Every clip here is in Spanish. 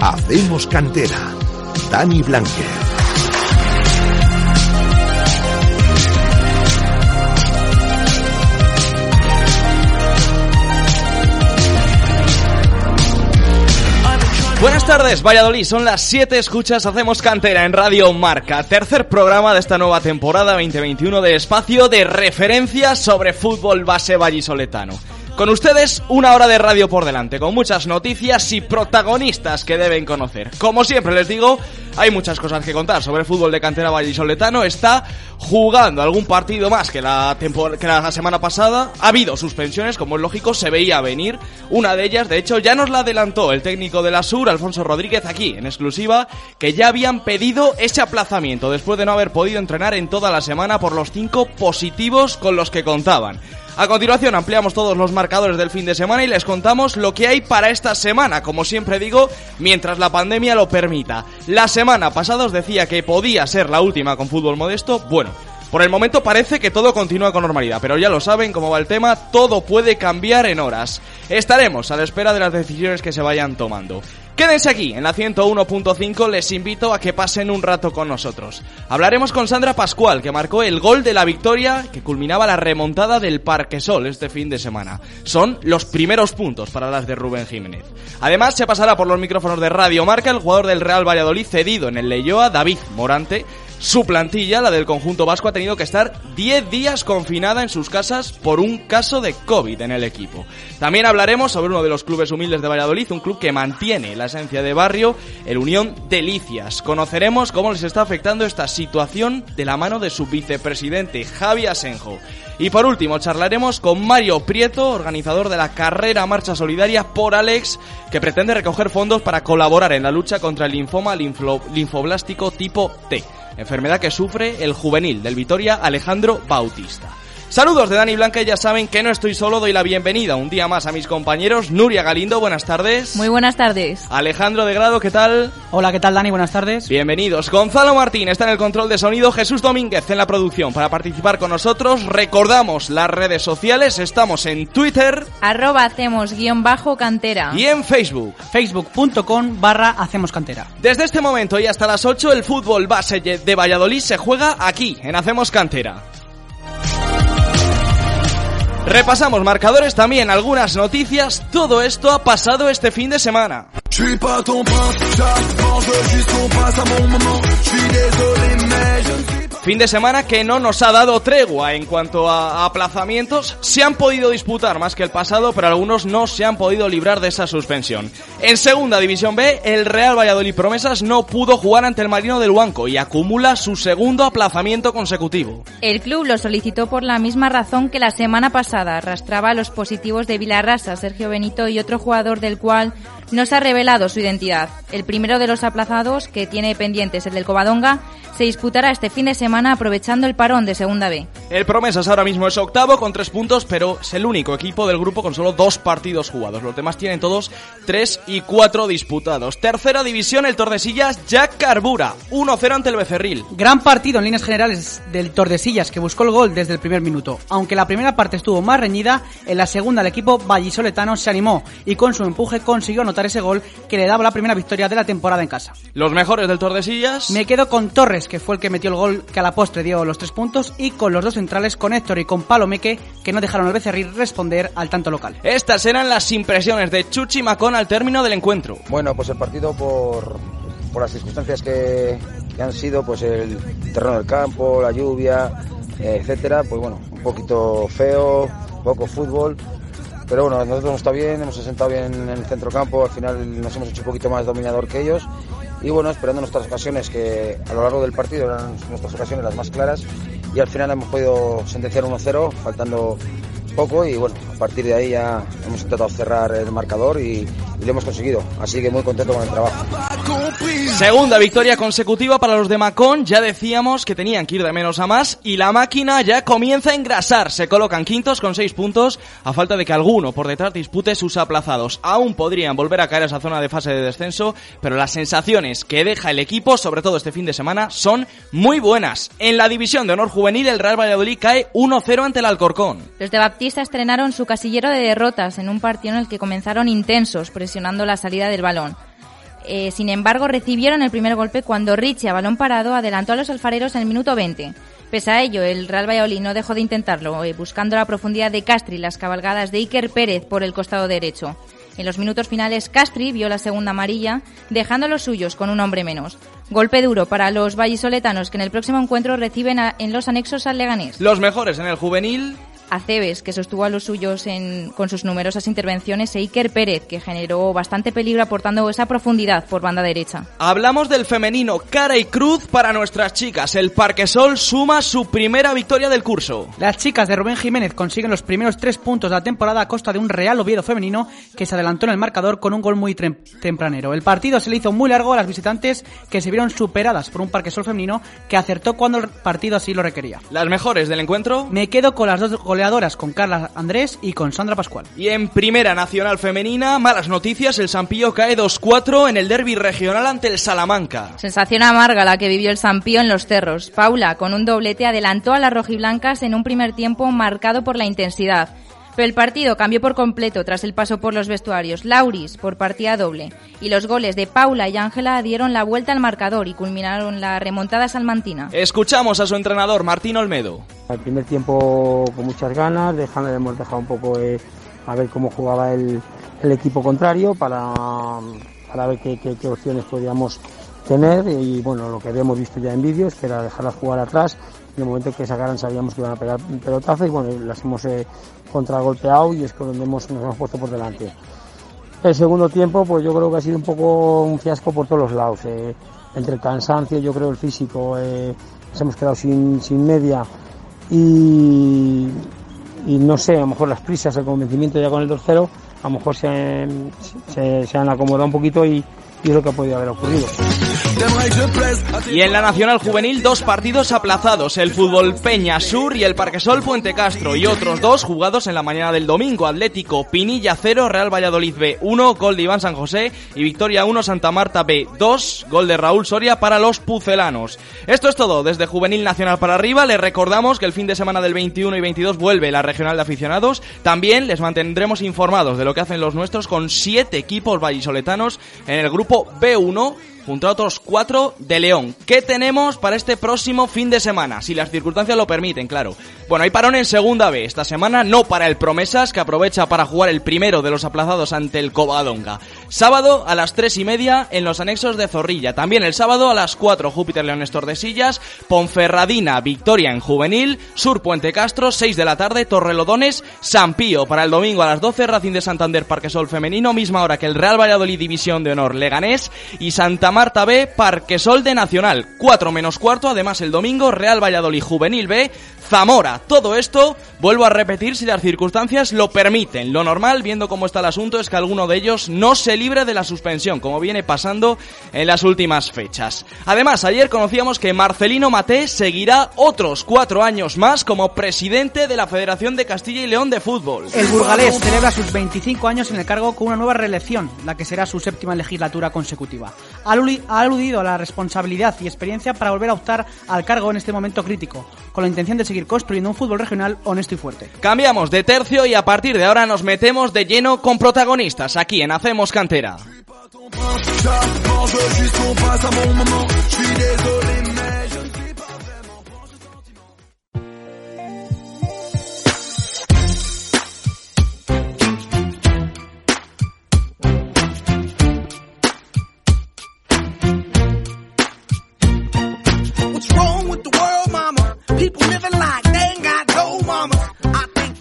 Hacemos cantera. Dani Blanquer. Buenas tardes, Valladolid. Son las 7 escuchas, hacemos cantera en Radio Marca. Tercer programa de esta nueva temporada 2021 de espacio de referencia sobre fútbol base vallisoletano. Con ustedes, una hora de radio por delante, con muchas noticias y protagonistas que deben conocer. Como siempre les digo, hay muchas cosas que contar sobre el fútbol de cantera vallisoletano. Está jugando algún partido más que la, que la semana pasada. Ha habido suspensiones, como es lógico, se veía venir. Una de ellas, de hecho, ya nos la adelantó el técnico de la Sur, Alfonso Rodríguez, aquí en exclusiva, que ya habían pedido ese aplazamiento después de no haber podido entrenar en toda la semana por los cinco positivos con los que contaban. A continuación ampliamos todos los marcadores del fin de semana y les contamos lo que hay para esta semana, como siempre digo, mientras la pandemia lo permita. La semana pasada os decía que podía ser la última con fútbol modesto, bueno, por el momento parece que todo continúa con normalidad, pero ya lo saben cómo va el tema, todo puede cambiar en horas. Estaremos a la espera de las decisiones que se vayan tomando. Quédense aquí, en la 101.5 les invito a que pasen un rato con nosotros. Hablaremos con Sandra Pascual, que marcó el gol de la victoria que culminaba la remontada del Parque Sol este fin de semana. Son los primeros puntos para las de Rubén Jiménez. Además, se pasará por los micrófonos de Radio Marca el jugador del Real Valladolid cedido en el Leyoa, David Morante, su plantilla, la del conjunto vasco, ha tenido que estar 10 días confinada en sus casas por un caso de COVID en el equipo. También hablaremos sobre uno de los clubes humildes de Valladolid, un club que mantiene la esencia de barrio, el Unión Delicias. Conoceremos cómo les está afectando esta situación de la mano de su vicepresidente, Javi Asenjo. Y por último, charlaremos con Mario Prieto, organizador de la carrera Marcha Solidaria por Alex, que pretende recoger fondos para colaborar en la lucha contra el linfoma linfoblástico tipo T enfermedad que sufre el juvenil del Vitoria Alejandro Bautista. Saludos de Dani Blanca y ya saben que no estoy solo, doy la bienvenida un día más a mis compañeros. Nuria Galindo, buenas tardes. Muy buenas tardes. Alejandro de Grado, ¿qué tal? Hola, ¿qué tal Dani? Buenas tardes. Bienvenidos. Gonzalo Martín está en el control de sonido, Jesús Domínguez en la producción. Para participar con nosotros, recordamos las redes sociales, estamos en Twitter. Arroba hacemos guion bajo cantera. Y en Facebook. Facebook.com barra hacemos cantera. Desde este momento y hasta las 8 el fútbol base de Valladolid se juega aquí, en Hacemos Cantera. Repasamos marcadores también, algunas noticias. Todo esto ha pasado este fin de semana. Fin de semana que no nos ha dado tregua en cuanto a aplazamientos. Se han podido disputar más que el pasado, pero algunos no se han podido librar de esa suspensión. En segunda división B, el Real Valladolid Promesas no pudo jugar ante el Marino del Huanco y acumula su segundo aplazamiento consecutivo. El club lo solicitó por la misma razón que la semana pasada. Arrastraba los positivos de Vilarrasa, Sergio Benito y otro jugador del cual no se ha revelado su identidad. El primero de los aplazados, que tiene pendientes el del Covadonga, se disputará este fin de semana aprovechando el parón de Segunda B. El Promesas ahora mismo es octavo con tres puntos, pero es el único equipo del grupo con solo dos partidos jugados. Los demás tienen todos tres y cuatro disputados. Tercera división, el Tordesillas ya carbura. 1-0 ante el Becerril. Gran partido en líneas generales del Tordesillas que buscó el gol desde el primer minuto. Aunque la primera parte estuvo más reñida, en la segunda el equipo vallisoletano se animó y con su empuje consiguió anotar ese gol que le daba la primera victoria de la temporada en casa. Los mejores del Tordesillas. Me quedo con Torres, que fue el que metió el gol que a la postre dio los tres puntos, y con los dos centrales, con Héctor y con Palomeque, que no dejaron al Becerril responder al tanto local. Estas eran las impresiones de Chuchi Macón al término del encuentro. Bueno, pues el partido por, por las circunstancias que, que han sido, pues el terreno del campo, la lluvia, etcétera, pues bueno, un poquito feo, poco fútbol. Pero bueno, nosotros nos está bien, hemos asentado bien en el centro campo, al final nos hemos hecho un poquito más dominador que ellos. Y bueno, esperando nuestras ocasiones, que a lo largo del partido eran nuestras ocasiones las más claras. Y al final hemos podido sentenciar 1-0, faltando poco y bueno, a partir de ahí ya hemos intentado cerrar el marcador y, y lo hemos conseguido. Así que muy contento con el trabajo. Segunda victoria consecutiva para los de Macón. Ya decíamos que tenían que ir de menos a más y la máquina ya comienza a engrasar. Se colocan quintos con seis puntos a falta de que alguno por detrás dispute sus aplazados. Aún podrían volver a caer a esa zona de fase de descenso, pero las sensaciones que deja el equipo, sobre todo este fin de semana, son muy buenas. En la división de honor juvenil, el Real Valladolid cae 1-0 ante el Alcorcón. Los de Baptista estrenaron su casillero de derrotas en un partido en el que comenzaron intensos, presionando la salida del balón. Eh, sin embargo, recibieron el primer golpe cuando Richie, a balón parado, adelantó a los alfareros en el minuto 20. Pese a ello, el Real Valladolid no dejó de intentarlo, eh, buscando la profundidad de Castri y las cabalgadas de Iker Pérez por el costado derecho. En los minutos finales, Castri vio la segunda amarilla, dejando a los suyos con un hombre menos. Golpe duro para los vallisoletanos que en el próximo encuentro reciben en los anexos al Leganés. Los mejores en el juvenil, Aceves, que sostuvo a los suyos en- con sus numerosas intervenciones, e Iker Pérez, que generó bastante peligro aportando esa profundidad por banda derecha. Hablamos del femenino cara y cruz para nuestras chicas. El Parquesol suma su primera victoria del curso. Las chicas de Rubén Jiménez consiguen los primeros tres puntos de la temporada a costa de un Real Oviedo femenino que se adelantó en el marcador con un gol muy tempranero. El partido se le hizo muy largo a las visitantes que se vieron superadas por un Parquesol femenino que acertó cuando el partido así lo requería. Las mejores del encuentro. Me quedo con las dos goleadoras, con Carla Andrés y con Sandra Pascual. Y en Primera Nacional Femenina, malas noticias, el Sampío cae 2-4 en el derby regional ante el Salamanca. Sensación amarga la que vivió el Sampío en los cerros. Paula, con un doblete, adelantó a las rojiblancas en un primer tiempo marcado por la intensidad. Pero el partido cambió por completo tras el paso por los vestuarios. Lauris por partida doble. Y los goles de Paula y Ángela dieron la vuelta al marcador y culminaron la remontada salmantina. Escuchamos a su entrenador, Martín Olmedo. Al primer tiempo con muchas ganas, dejando, hemos dejado un poco eh, a ver cómo jugaba el, el equipo contrario para, para ver qué, qué- qué opciones podíamos tener y bueno, lo que habíamos visto ya en vídeos, que era dejarlas jugar atrás, en el momento que sacaran sabíamos que iban a pegar un pelotazo y bueno, las hemos eh, contragolpeado y es que donde hemos, nos hemos puesto por delante. El segundo tiempo, pues yo creo que ha sido un poco un fiasco por todos los lados. eh, entre el cansancio, yo creo el físico, eh, nos hemos quedado sin, sin media y, no sé, a lo mejor las prisas, el convencimiento ya con el 2-0, a lo mejor se, se han acomodado un poquito y, y es lo que ha podido haber ocurrido. Y en la Nacional Juvenil, dos partidos aplazados: el Fútbol Peña Sur y el Parquesol Puente Castro. Y otros dos jugados en la mañana del domingo: Atlético Pinilla 0, Real Valladolid B 1, gol de Iván San José y Victoria 1, Santa Marta B 2, gol de Raúl Soria para los pucelanos. Esto es todo desde Juvenil Nacional para arriba. Les recordamos que el fin de semana del 21 y 22 vuelve la Regional de Aficionados. También les mantendremos informados de lo que hacen los nuestros con siete equipos vallisoletanos en el grupo B1 junto a otros cuatro de León. ¿Qué tenemos para este próximo fin de semana? Si las circunstancias lo permiten, claro. Bueno, hay parón en segunda B esta semana, no para el Promesas, que aprovecha para jugar el primero de los aplazados ante el Covadonga. Sábado a las tres y media en los anexos de Zorrilla. También el sábado a las 4 Júpiter Leones Tordesillas, Ponferradina, Victoria en Juvenil, Sur Puente Castro, 6 de la tarde, Torrelodones, San Pío. Para el domingo a las 12, Racing de Santander Parquesol Femenino, misma hora que el Real Valladolid División de Honor Leganés y Santa Marta B, Parquesol de Nacional. 4 menos cuarto, además el domingo, Real Valladolid Juvenil B, Zamora. Todo esto, vuelvo a repetir, si las circunstancias lo permiten. Lo normal, viendo cómo está el asunto, es que alguno de ellos no se libre de la suspensión, como viene pasando en las últimas fechas. Además, ayer conocíamos que Marcelino Maté seguirá otros cuatro años más como presidente de la Federación de Castilla y León de Fútbol. El burgalés celebra sus 25 años en el cargo con una nueva reelección, la que será su séptima legislatura consecutiva. Ha aludi- ha aludido a la responsabilidad y experiencia para volver a optar al cargo en este momento crítico, con la intención de seguir construyendo un fútbol regional honesto y fuerte. Cambiamos de tercio y a partir de ahora nos metemos de lleno con protagonistas aquí en Hacemos Cantera.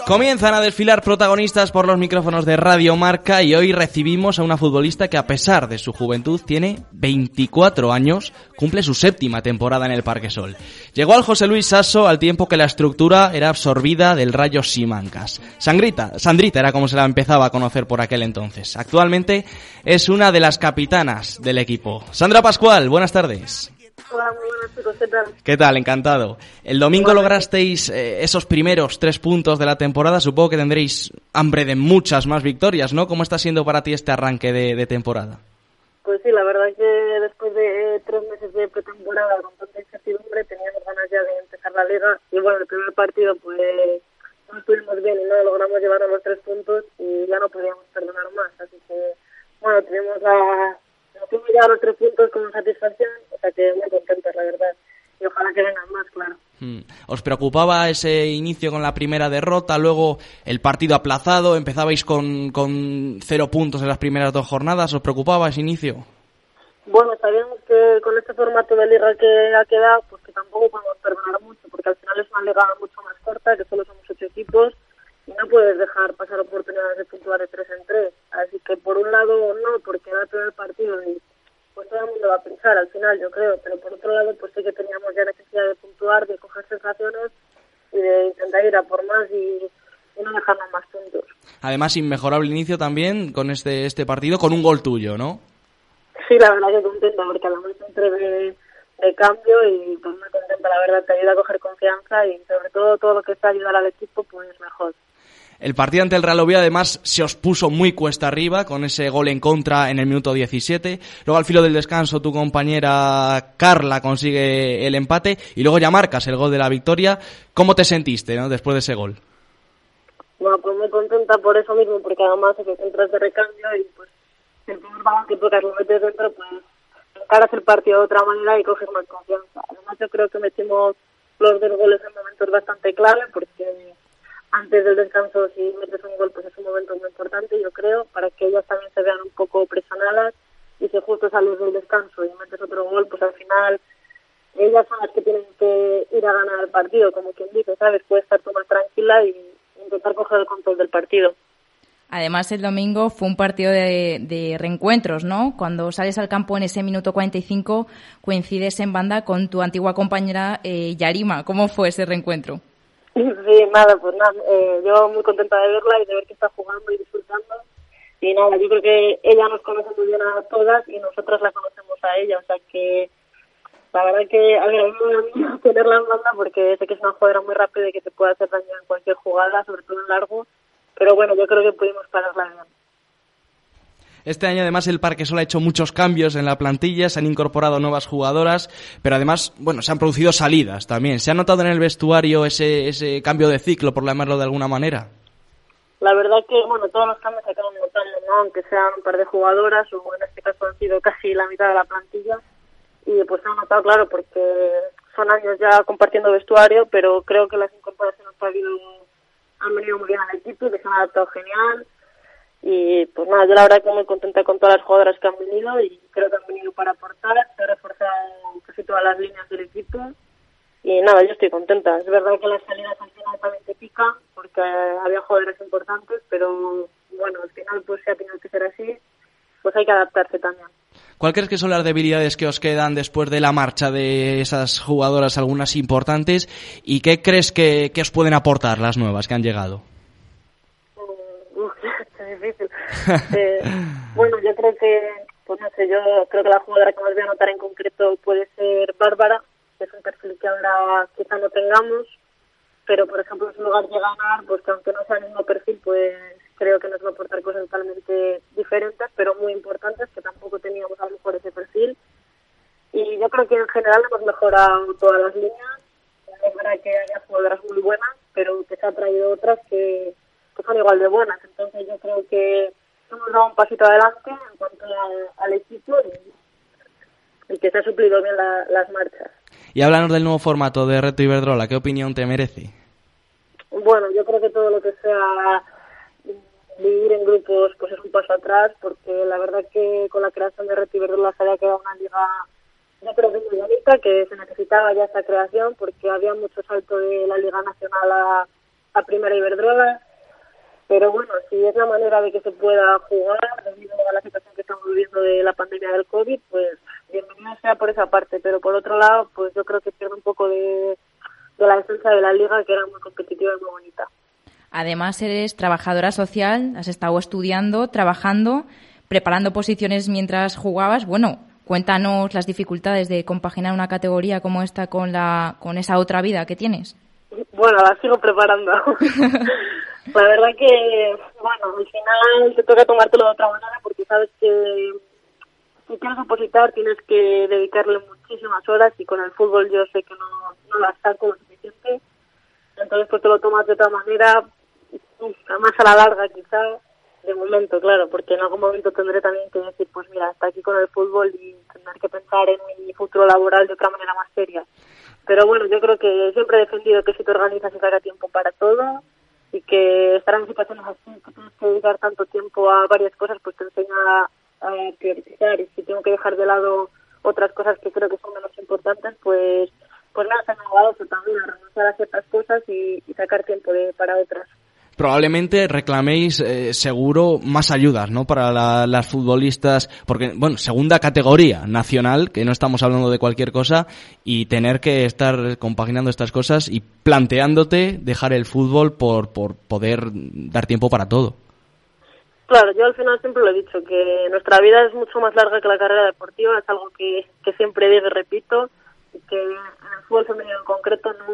Comienzan a desfilar protagonistas por los micrófonos de Radio Marca y hoy recibimos a una futbolista que a pesar de su juventud tiene 24 años, cumple su séptima temporada en el Parque Sol. Llegó al José Luis Sasso al tiempo que la estructura era absorbida del Rayo Simancas. Sangrita, Sandrita era como se la empezaba a conocer por aquel entonces. Actualmente es una de las capitanas del equipo. Sandra Pascual, buenas tardes. Hola, muy buenas chicos, ¿qué tal? ¿Qué tal? Encantado. El domingo lograsteis eh, esos primeros tres puntos de la temporada. Supongo que tendréis hambre de muchas más victorias, ¿no? ¿Cómo está siendo para ti este arranque de, de temporada? Pues sí, la verdad es que después de tres meses de pretemporada con tanta incertidumbre teníamos ganas ya de empezar la liga y bueno, el primer partido pues no estuvimos bien y no logramos llevar a los tres puntos y ya no podíamos perdonar más, así que bueno, tenemos la, hemos llegado a los tres puntos con satisfacción, o sea que muy contentos, la verdad. Y ojalá que vengan más, claro. Hmm. ¿Os preocupaba ese inicio con la primera derrota, luego el partido aplazado, empezabais con, con cero puntos en las primeras dos jornadas? ¿Os preocupaba ese inicio? Bueno, sabíamos que con este formato de liga que ha quedado, pues que tampoco podemos perdonar mucho, porque al final es una liga mucho más corta, que solo somos ocho equipos, y no puedes dejar pasar oportunidades de puntuar de tres en tres. Así que por un lado no, porque era el primer partido y pues todo el mundo va a pensar al final, yo creo, pero por otro lado pues sí que teníamos ya necesidad de puntuar, de coger sensaciones y de intentar ir a por más y, y no dejarnos más puntos. Además, inmejorable inicio también con este, este partido, con un gol tuyo, ¿no? Sí, la verdad que contenta, porque además entré de, de cambio y pues muy contenta, la verdad, te ayuda a coger confianza y sobre todo todo lo que está ayudar al equipo pues mejor. El partido ante el Real Oviedo además se os puso muy cuesta arriba con ese gol en contra en el minuto 17. Luego al filo del descanso tu compañera Carla consigue el empate y luego ya marcas el gol de la victoria. ¿Cómo te sentiste ¿no? después de ese gol? Bueno, pues muy contenta por eso mismo, porque además que entras de recambio y pues el primer balón que tocas lo metes dentro, pues encaras el partido de otra manera y coges más confianza. Además yo creo que metimos los dos goles en momentos bastante clave porque antes del descanso si metes un gol pues es un momento muy importante yo creo para que ellas también se vean un poco presionadas y si justo sales del descanso y metes otro gol pues al final ellas son las que tienen que ir a ganar el partido como quien dice sabes puedes estar tú más tranquila y intentar coger el control del partido Además, el domingo fue un partido de, de, reencuentros, ¿no? Cuando sales al campo en ese minuto 45, coincides en banda con tu antigua compañera eh, Yarima. ¿Cómo fue ese reencuentro? Sí, nada, pues nada, eh, yo muy contenta de verla y de ver que está jugando y disfrutando. Y nada, yo creo que ella nos conoce muy bien a todas y nosotras la conocemos a ella, o sea que la verdad que agradezco a mí tenerla en banda porque sé que es una jugadora muy rápida y que te puede hacer daño en cualquier jugada, sobre todo en largo, pero bueno, yo creo que pudimos pararla bien. Este año además el Parque Sol ha hecho muchos cambios en la plantilla, se han incorporado nuevas jugadoras, pero además, bueno, se han producido salidas también. ¿Se ha notado en el vestuario ese, ese cambio de ciclo, por llamarlo de alguna manera? La verdad que, bueno, todos los cambios se acaban notando, ¿no? Aunque sean un par de jugadoras, o en este caso han sido casi la mitad de la plantilla. Y pues se ha notado, claro, porque son años ya compartiendo vestuario, pero creo que las incorporaciones han, venido muy bien al equipo, que se han adaptado genial y pues nada, yo la verdad que muy contenta con todas las jugadoras que han venido y creo que han venido para aportar, se han reforzado casi todas las líneas del equipo y nada, yo estoy contenta. Es verdad que las salidas al final también te pican porque había jugadores importantes, pero bueno, al final pues si ha tenido que ser así, pues hay que adaptarse también. ¿Cuál crees que son las debilidades que os quedan después de la marcha de esas jugadoras, algunas importantes, y qué crees que, que os pueden aportar las nuevas que han llegado? difícil. Eh, bueno, yo creo que, pues no sé, yo creo que la jugadora que más voy a notar en concreto puede ser Bárbara, que es un perfil que ahora quizá no tengamos, pero por ejemplo en su lugar de ganar, pues que aunque no sea el mismo perfil, pues creo que nos va a aportar cosas totalmente diferentes, pero muy importantes, que tampoco teníamos a lo mejor ese perfil. Y yo creo que en general hemos mejorado todas las líneas. Es verdad que hay jugadoras muy buenas, pero que se han traído otras que, que son igual de buenas. Entonces yo creo que hemos dado un pasito adelante en cuanto a, al equipo y, y, que se ha suplido bien la, las marchas. Y háblanos del nuevo formato de Reto Iberdrola, ¿qué opinión te merece? Bueno, yo creo que todo lo que sea vivir en grupos pues es un paso atrás porque la verdad que con la creación de Reto Iberdrola se había quedado una liga yo creo que muy bonita, que se necesitaba ya esta creación porque había mucho salto de la Liga Nacional a a Primera Iberdrola, pero bueno, si es la manera de que se pueda jugar debido a la situación que estamos viviendo de la pandemia del COVID, pues bienvenido sea por esa parte, pero por otro lado, pues yo creo que pierde un poco de, de la esencia de la liga, que era muy competitiva y muy bonita. Además, eres trabajadora social, has estado estudiando, trabajando, preparando posiciones mientras jugabas. Bueno, cuéntanos las dificultades de compaginar una categoría como esta con, la, con esa otra vida que tienes. Bueno, la sigo preparando. la verdad que, bueno, al final te toca tomártelo de otra manera porque sabes que si quieres opositar tienes que dedicarle muchísimas horas y con el fútbol yo sé que no, no las saco lo suficiente. Entonces pues te lo tomas de otra manera, más a la larga quizá, de momento, claro, porque en algún momento tendré también que decir, pues mira, hasta aquí con el fútbol y tener que pensar en mi futuro laboral de otra manera más seria. Pero bueno, yo creo que siempre he defendido que si te organizas y haga tiempo para todo y que estar en situaciones así, que tienes que dedicar tanto tiempo a varias cosas, pues te enseña a, priorizar. Y si tengo que dejar de lado otras cosas que creo que son menos importantes, pues pues nada, se me ha eso también, a renunciar a ciertas cosas y, sacar tiempo de, para otras probablemente reclaméis eh, seguro más ayudas, ¿no? Para las futbolistas, porque, bueno, segunda categoría nacional, que no estamos hablando de cualquier cosa, y tener que estar compaginando estas cosas y planteándote dejar el fútbol por, por poder dar tiempo para todo. Claro, yo al final siempre lo he dicho, que nuestra vida es mucho más larga que la carrera deportiva, es algo que, que siempre digo y repito, que en el fútbol femenino en concreto no,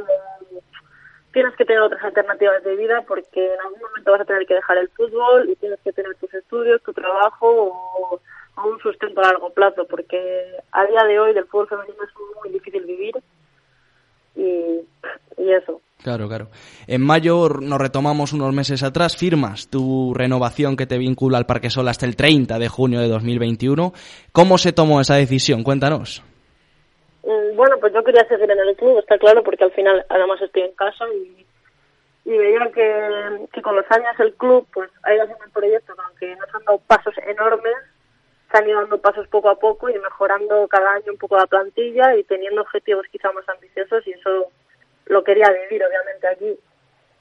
tienes que tener otras alternativas de vida porque en algún momento vas a tener que dejar el fútbol y tienes que tener tus estudios, tu trabajo o, un sustento a largo plazo porque a día de hoy del fútbol femenino es muy difícil vivir y, y eso. Claro, claro. En mayo nos retomamos unos meses atrás, firmas tu renovación que te vincula al Parque Sol hasta el 30 de junio de 2021. ¿Cómo se tomó esa decisión? Cuéntanos. Mm, bueno, pues yo quería seguir en el club, está claro, porque al final además estoy en casa y, y veía que, que con los años el club pues ha ido haciendo el proyecto, aunque nos han dado pasos enormes, se han ido dando pasos poco a poco y mejorando cada año un poco la plantilla y teniendo objetivos quizá más ambiciosos y eso lo quería vivir obviamente aquí.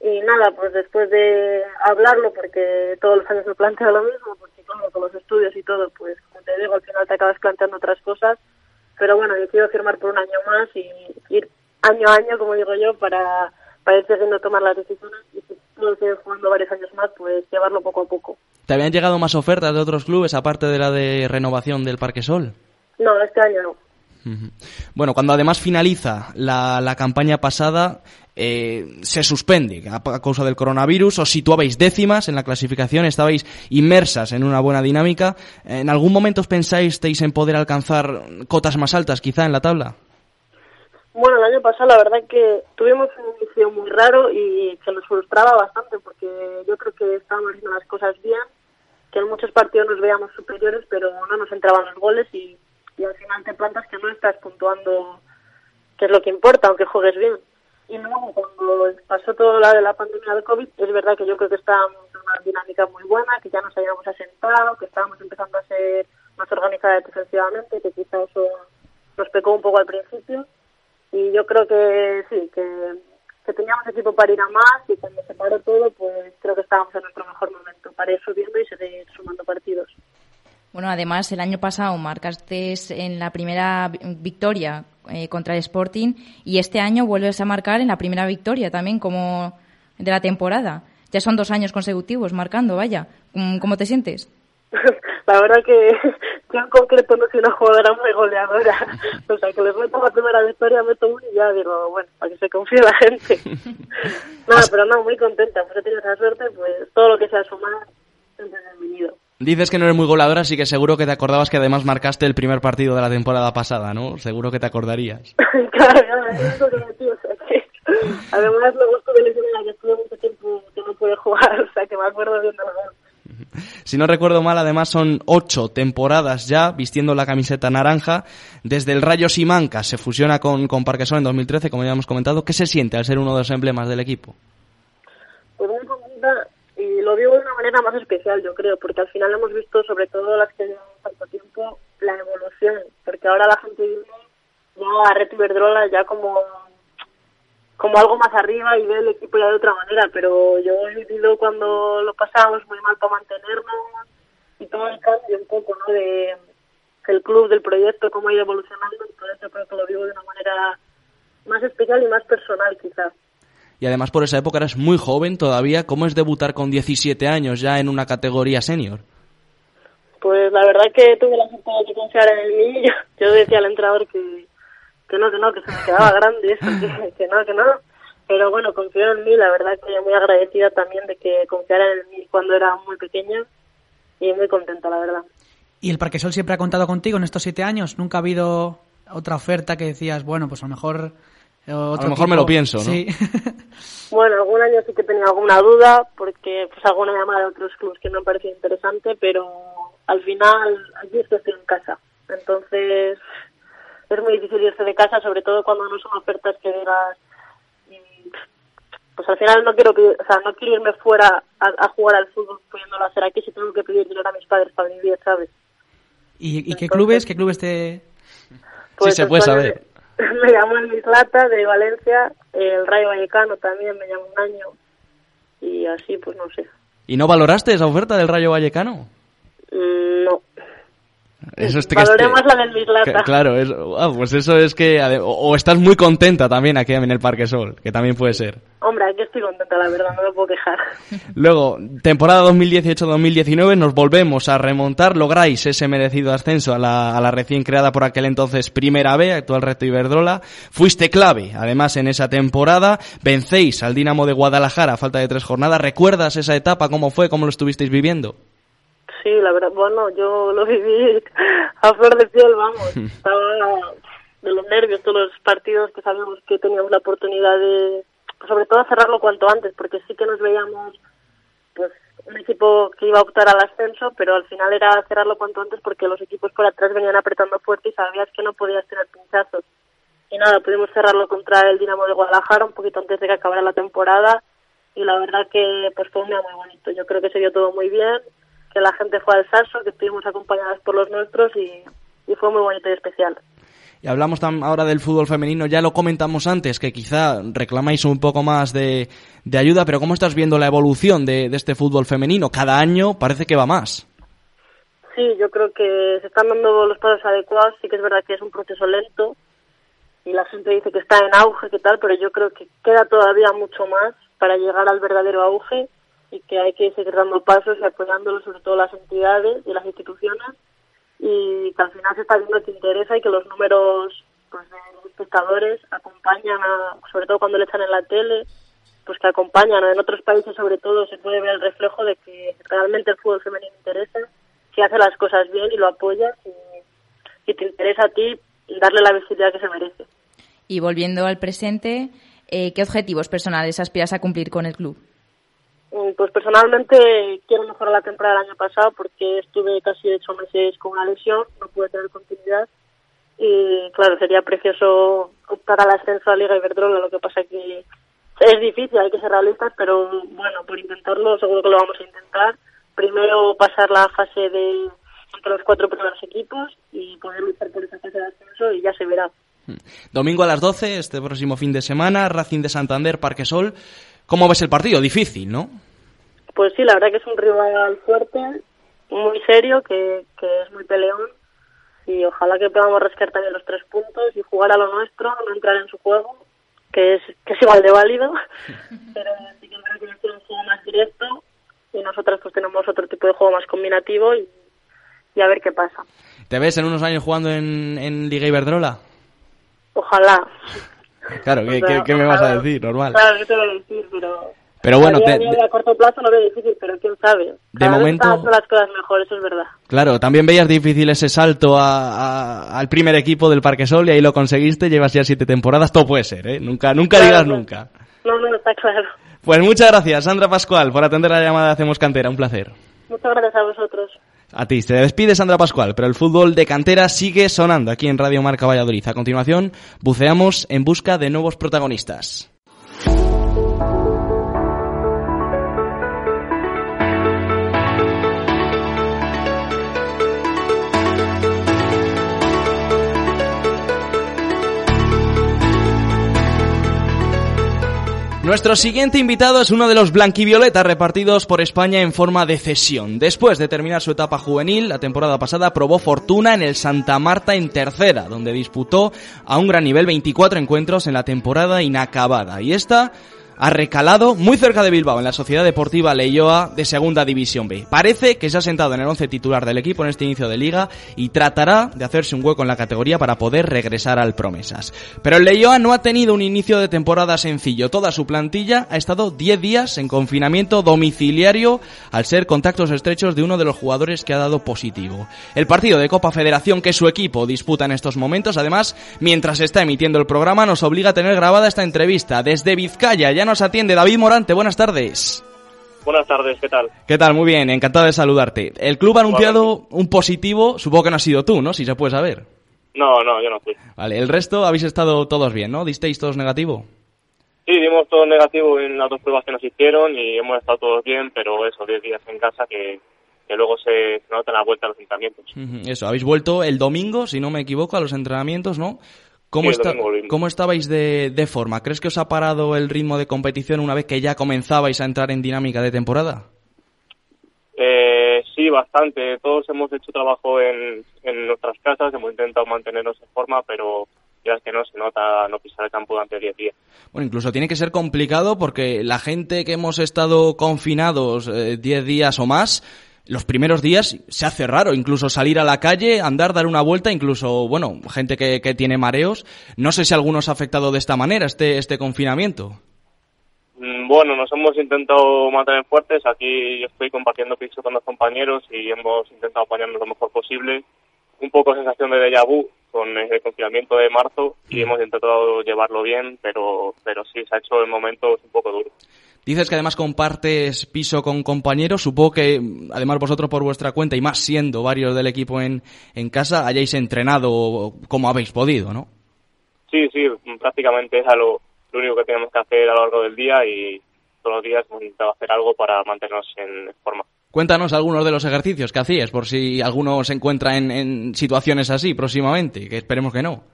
Y nada, pues después de hablarlo, porque todos los años me planteo lo mismo, porque claro, con los estudios y todo, pues como te digo, al final te acabas planteando otras cosas, pero bueno, decido firmar por un año más y ir año a año, como digo yo, para, para ir siguiendo tomar las decisiones y si puedo seguir jugando varios años más, pues llevarlo poco a poco. ¿Te habían llegado más ofertas de otros clubes aparte de la de renovación del Parque Sol? No, este año no. Bueno, cuando además finaliza la, la campaña pasada, eh, se suspende a, causa del coronavirus, os situabais décimas en la clasificación, estabais inmersas en una buena dinámica. ¿En algún momento os pensáis en poder alcanzar cotas más altas, quizá, en la tabla? Bueno, el año pasado la verdad que tuvimos un inicio muy raro y que nos frustraba bastante porque yo creo que estábamos haciendo las cosas bien, que en muchos partidos nos veíamos superiores, pero no nos entraban los goles y, y al final te plantas que no estás puntuando, que es lo que importa, aunque juegues bien. Y luego, cuando pasó todo la de la pandemia del COVID, es verdad que yo creo que estábamos en una dinámica muy buena, que ya nos habíamos asentado, que estábamos empezando a ser más organizadas defensivamente, que quizá eso nos pecó un poco al principio. Y yo creo que sí, que, que teníamos equipo para ir a más y cuando se paró todo, pues creo que estábamos en nuestro mejor momento para ir subiendo y seguir sumando partidos. Bueno, además, el año pasado marcaste en la primera victoria eh, contra el Sporting y este año vuelves a marcar en la primera victoria también como de la temporada. Ya son dos años consecutivos marcando, vaya. ¿Cómo te sientes? La verdad que yo en concreto no soy una jugadora muy goleadora. O sea, que les meto la primera victoria, meto uno y ya digo, bueno, para que se confíe la gente. Nada, pero no, muy contenta. Pues he tenido esa suerte, pues todo lo que sea sumar es bienvenido. Dices que no eres muy goleadora, así que seguro que te acordabas que además marcaste el primer partido de la temporada pasada, ¿no? Seguro que te acordarías. claro, claro, eso es lo o sea que... Además, luego estuve lesionada, que estuve mucho tiempo que no pude jugar, o sea que me acuerdo bien de lo Si no recuerdo mal, además son ocho temporadas ya vistiendo la camiseta naranja. Desde el Rayo Simancas se fusiona con, con Parquesón en 2013, como ya hemos comentado. ¿Qué se siente al ser uno de los emblemas del equipo? Pues muy contenta y lo digo de una manera más especial, yo creo, porque al final hemos visto, sobre todo las que llevan tanto tiempo, la evolución, porque ahora la gente vive ya a Red Iberdrola ya como como algo más arriba y ve el equipo ya de otra manera, pero yo he vivido cuando lo pasamos muy mal para mantenernos y todo el cambio un poco, ¿no? De el club, del proyecto, cómo ha ido evolucionando, y por eso creo que lo vivo de una manera más especial y más personal quizás. Y además por esa época eras muy joven todavía. ¿Cómo es debutar con 17 años ya en una categoría senior? Pues la verdad que tuve la suerte de confiar en el niño. Yo decía al entrenador que, que no, que no, que se me quedaba grande eso, que, no, que no. Pero bueno, confió en mí, la verdad que muy agradecida también de que confiara en mí cuando era muy pequeña y muy contenta, la verdad. ¿Y el Parquesol siempre ha contado contigo en estos siete años? ¿Nunca ha habido otra oferta que decías, bueno, pues a lo mejor... a lo mejor me lo pienso, ¿no? Sí. bueno, algún año sí que tenía alguna duda, porque pues alguna llamada de otros clubes que me han parecido interesante, pero al final aquí estoy en casa. Entonces es muy difícil irse de casa, sobre todo cuando no son ofertas que digas, pues al final no quiero o sea, no quiero irme fuera a, jugar al fútbol pudiéndolo hacer aquí si tengo que pedir dinero a mis padres para vivir, ¿sabes? ¿Y, qué clubes, qué clubes te...? Pues sí, se puede saber. Me llamó el Mislata de Valencia, el Rayo Vallecano también me llamó un año y así pues no sé. ¿Y no valoraste esa oferta del Rayo Vallecano? Mm, no. Eso es Valoré más la del Mislata. Claro, ah, pues eso es que... O, estás muy contenta también aquí en el Parque Sol, que también puede ser. Hombre, aquí estoy contenta, la verdad, no me puedo quejar. Luego, temporada 2018-2019, nos volvemos a remontar, lográis ese merecido ascenso a la, a la recién creada por aquel entonces Primera B, actual Reto Iberdrola. Fuiste clave, además, en esa temporada. Vencéis al Dinamo de Guadalajara a falta de tres jornadas. ¿Recuerdas esa etapa? ¿Cómo fue? ¿Cómo lo estuvisteis viviendo? Sí, la verdad, bueno, yo lo viví a flor de piel, vamos. Estaba de los nervios, todos los partidos que sabíamos que teníamos la oportunidad de, sobre todo, cerrarlo cuanto antes, porque sí que nos veíamos, pues, un equipo que iba a optar al ascenso, pero al final era cerrarlo cuanto antes porque los equipos por atrás venían apretando fuerte y sabías que no podías tener pinchazos. Y nada, pudimos cerrarlo contra el Dinamo de Guadalajara un poquito antes de que acabara la temporada y la verdad que pues fue un día muy bonito. Yo creo que se dio todo muy bien que la gente fue al Sasso, que estuvimos acompañadas por los nuestros y, fue muy bonito y especial. Y hablamos ahora del fútbol femenino, ya lo comentamos antes, que quizá reclamáis un poco más de, ayuda, pero ¿cómo estás viendo la evolución de, este fútbol femenino? Cada año parece que va más. Sí, yo creo que se están dando los pasos adecuados, sí que es verdad que es un proceso lento y la gente dice que está en auge, que tal, pero yo creo que queda todavía mucho más para llegar al verdadero auge y que hay que seguir dando pasos y apoyándolo sobre todo las entidades y las instituciones y que al final se está viendo que interesa y que los números pues, de espectadores acompañan, sobre todo cuando le echan en la tele, pues que acompañan. En otros países sobre todo se puede ver el reflejo de que realmente el fútbol femenino interesa, si hace las cosas bien y lo apoyas y, y te interesa a ti darle la visibilidad que se merece. Y volviendo al presente, eh, ¿qué objetivos personales aspiras a cumplir con el club? Mm, pues personalmente quiero mejorar la temporada del año pasado porque estuve casi ocho meses con una lesión, no pude tener continuidad y claro, sería precioso optar al ascenso a Liga Iberdrola, lo que pasa que es difícil, hay que ser realistas, pero bueno, por intentarlo seguro que lo vamos a intentar. Primero pasar la fase de entre los cuatro primeros equipos y poder luchar por esa fase de ascenso y ya se verá. Hmm. Domingo a las 12, este próximo fin de semana, Racing de Santander, Parque Sol. ¿Cómo ves el partido? Difícil, ¿no? Pues sí, la verdad que es un rival fuerte, muy serio, que, que es muy peleón y ojalá que podamos rescatar también los tres puntos y jugar a lo nuestro, no entrar en su juego, que es, que es igual de válido, pero sí que creo que es un juego más directo y nosotras pues tenemos otro tipo de juego más combinativo y, y a ver qué pasa. ¿Te ves en unos años jugando en, en Liga Iberdrola? Ojalá. Claro, ¿qué, me vas a decir? Normal. Claro, ¿qué te voy a decir? Pero, pero bueno, a, corto plazo lo veo difícil, pero quién sabe. de momento. las cosas mejor, eso es verdad. Claro, también veías difícil ese salto al primer equipo del Parque Sol y ahí lo conseguiste. Llevas ya siete temporadas, todo puede ser, ¿eh? Nunca, nunca digas nunca. No, no, está claro. Pues muchas gracias, Sandra Pascual, por atender la llamada de Hacemos Cantera. Un placer. Muchas gracias a vosotros. A ti, se despide Sandra Pascual, pero el fútbol de cantera sigue sonando aquí en Radio Marca Valladolid. A continuación, buceamos en busca de nuevos protagonistas. Nuestro siguiente invitado es uno de los blanquivioletas repartidos por España en forma de cesión. Después de terminar su etapa juvenil, la temporada pasada probó fortuna en el Santa Marta en tercera, donde disputó a un gran nivel 24 encuentros en la temporada inacabada. Y esta ha recalado muy cerca de Bilbao en la Sociedad Deportiva Leioa de Segunda División B. Parece que se ha sentado en el once titular del equipo en este inicio de liga y tratará de hacerse un hueco en la categoría para poder regresar al Promesas. Pero el Leioa no ha tenido un inicio de temporada sencillo. Toda su plantilla ha estado 10 días en confinamiento domiciliario al ser contactos estrechos de uno de los jugadores que ha dado positivo. El partido de Copa Federación que su equipo disputa en estos momentos, además, mientras está emitiendo el programa, nos obliga a tener grabada esta entrevista desde Vizcaya. Ya nos atiende David Morante. Buenas tardes. Buenas tardes, ¿qué tal? ¿Qué tal? Muy bien, encantado de saludarte. El club ha anunciado un positivo, supongo que no has sido tú, ¿no? Si se puede saber. No, no, yo no fui. Vale, el resto habéis estado todos bien, ¿no? ¿Disteis todos negativo? Sí, dimos todo negativo en las dos pruebas que nos hicieron y hemos estado todos bien, pero eso, 10 días en casa que, que luego se, se nota la vuelta a los entrenamientos. Eso, habéis vuelto el domingo, si no me equivoco, a los entrenamientos, ¿no? ¿Cómo, está, ¿Cómo estabais de, de, forma? ¿Crees que os ha parado el ritmo de competición una vez que ya comenzabais a entrar en dinámica de temporada? Eh, sí, bastante. Todos hemos hecho trabajo en, en nuestras casas, hemos intentado mantenernos en forma, pero ya es que no se nota no pisar el campo durante 10 días. Bueno, incluso tiene que ser complicado porque la gente que hemos estado confinados 10 eh, días o más, los primeros días se hace raro, incluso salir a la calle, andar, dar una vuelta, incluso, bueno, gente que, que tiene mareos. No sé si algunos ha afectado de esta manera este, este confinamiento. Mm, Bueno, nos hemos intentado mantener fuertes. Aquí yo estoy compartiendo piso con los compañeros y hemos intentado apañarnos lo mejor posible. Un poco sensación de déjà vu con el confinamiento de marzo y hemos intentado llevarlo bien, pero, pero sí, se ha hecho en momentos un poco duro. Dices que además compartes piso con compañeros. Supongo que, además, vosotros por vuestra cuenta y más siendo varios del equipo en, en casa, hayáis entrenado como habéis podido, ¿no? Sí, sí, prácticamente es lo, lo único que tenemos que hacer a lo largo del día y todos los días hemos intentado hacer algo para mantenernos en forma. Cuéntanos algunos de los ejercicios que hacías, por si alguno se encuentra en, en situaciones así próximamente, que esperemos que no.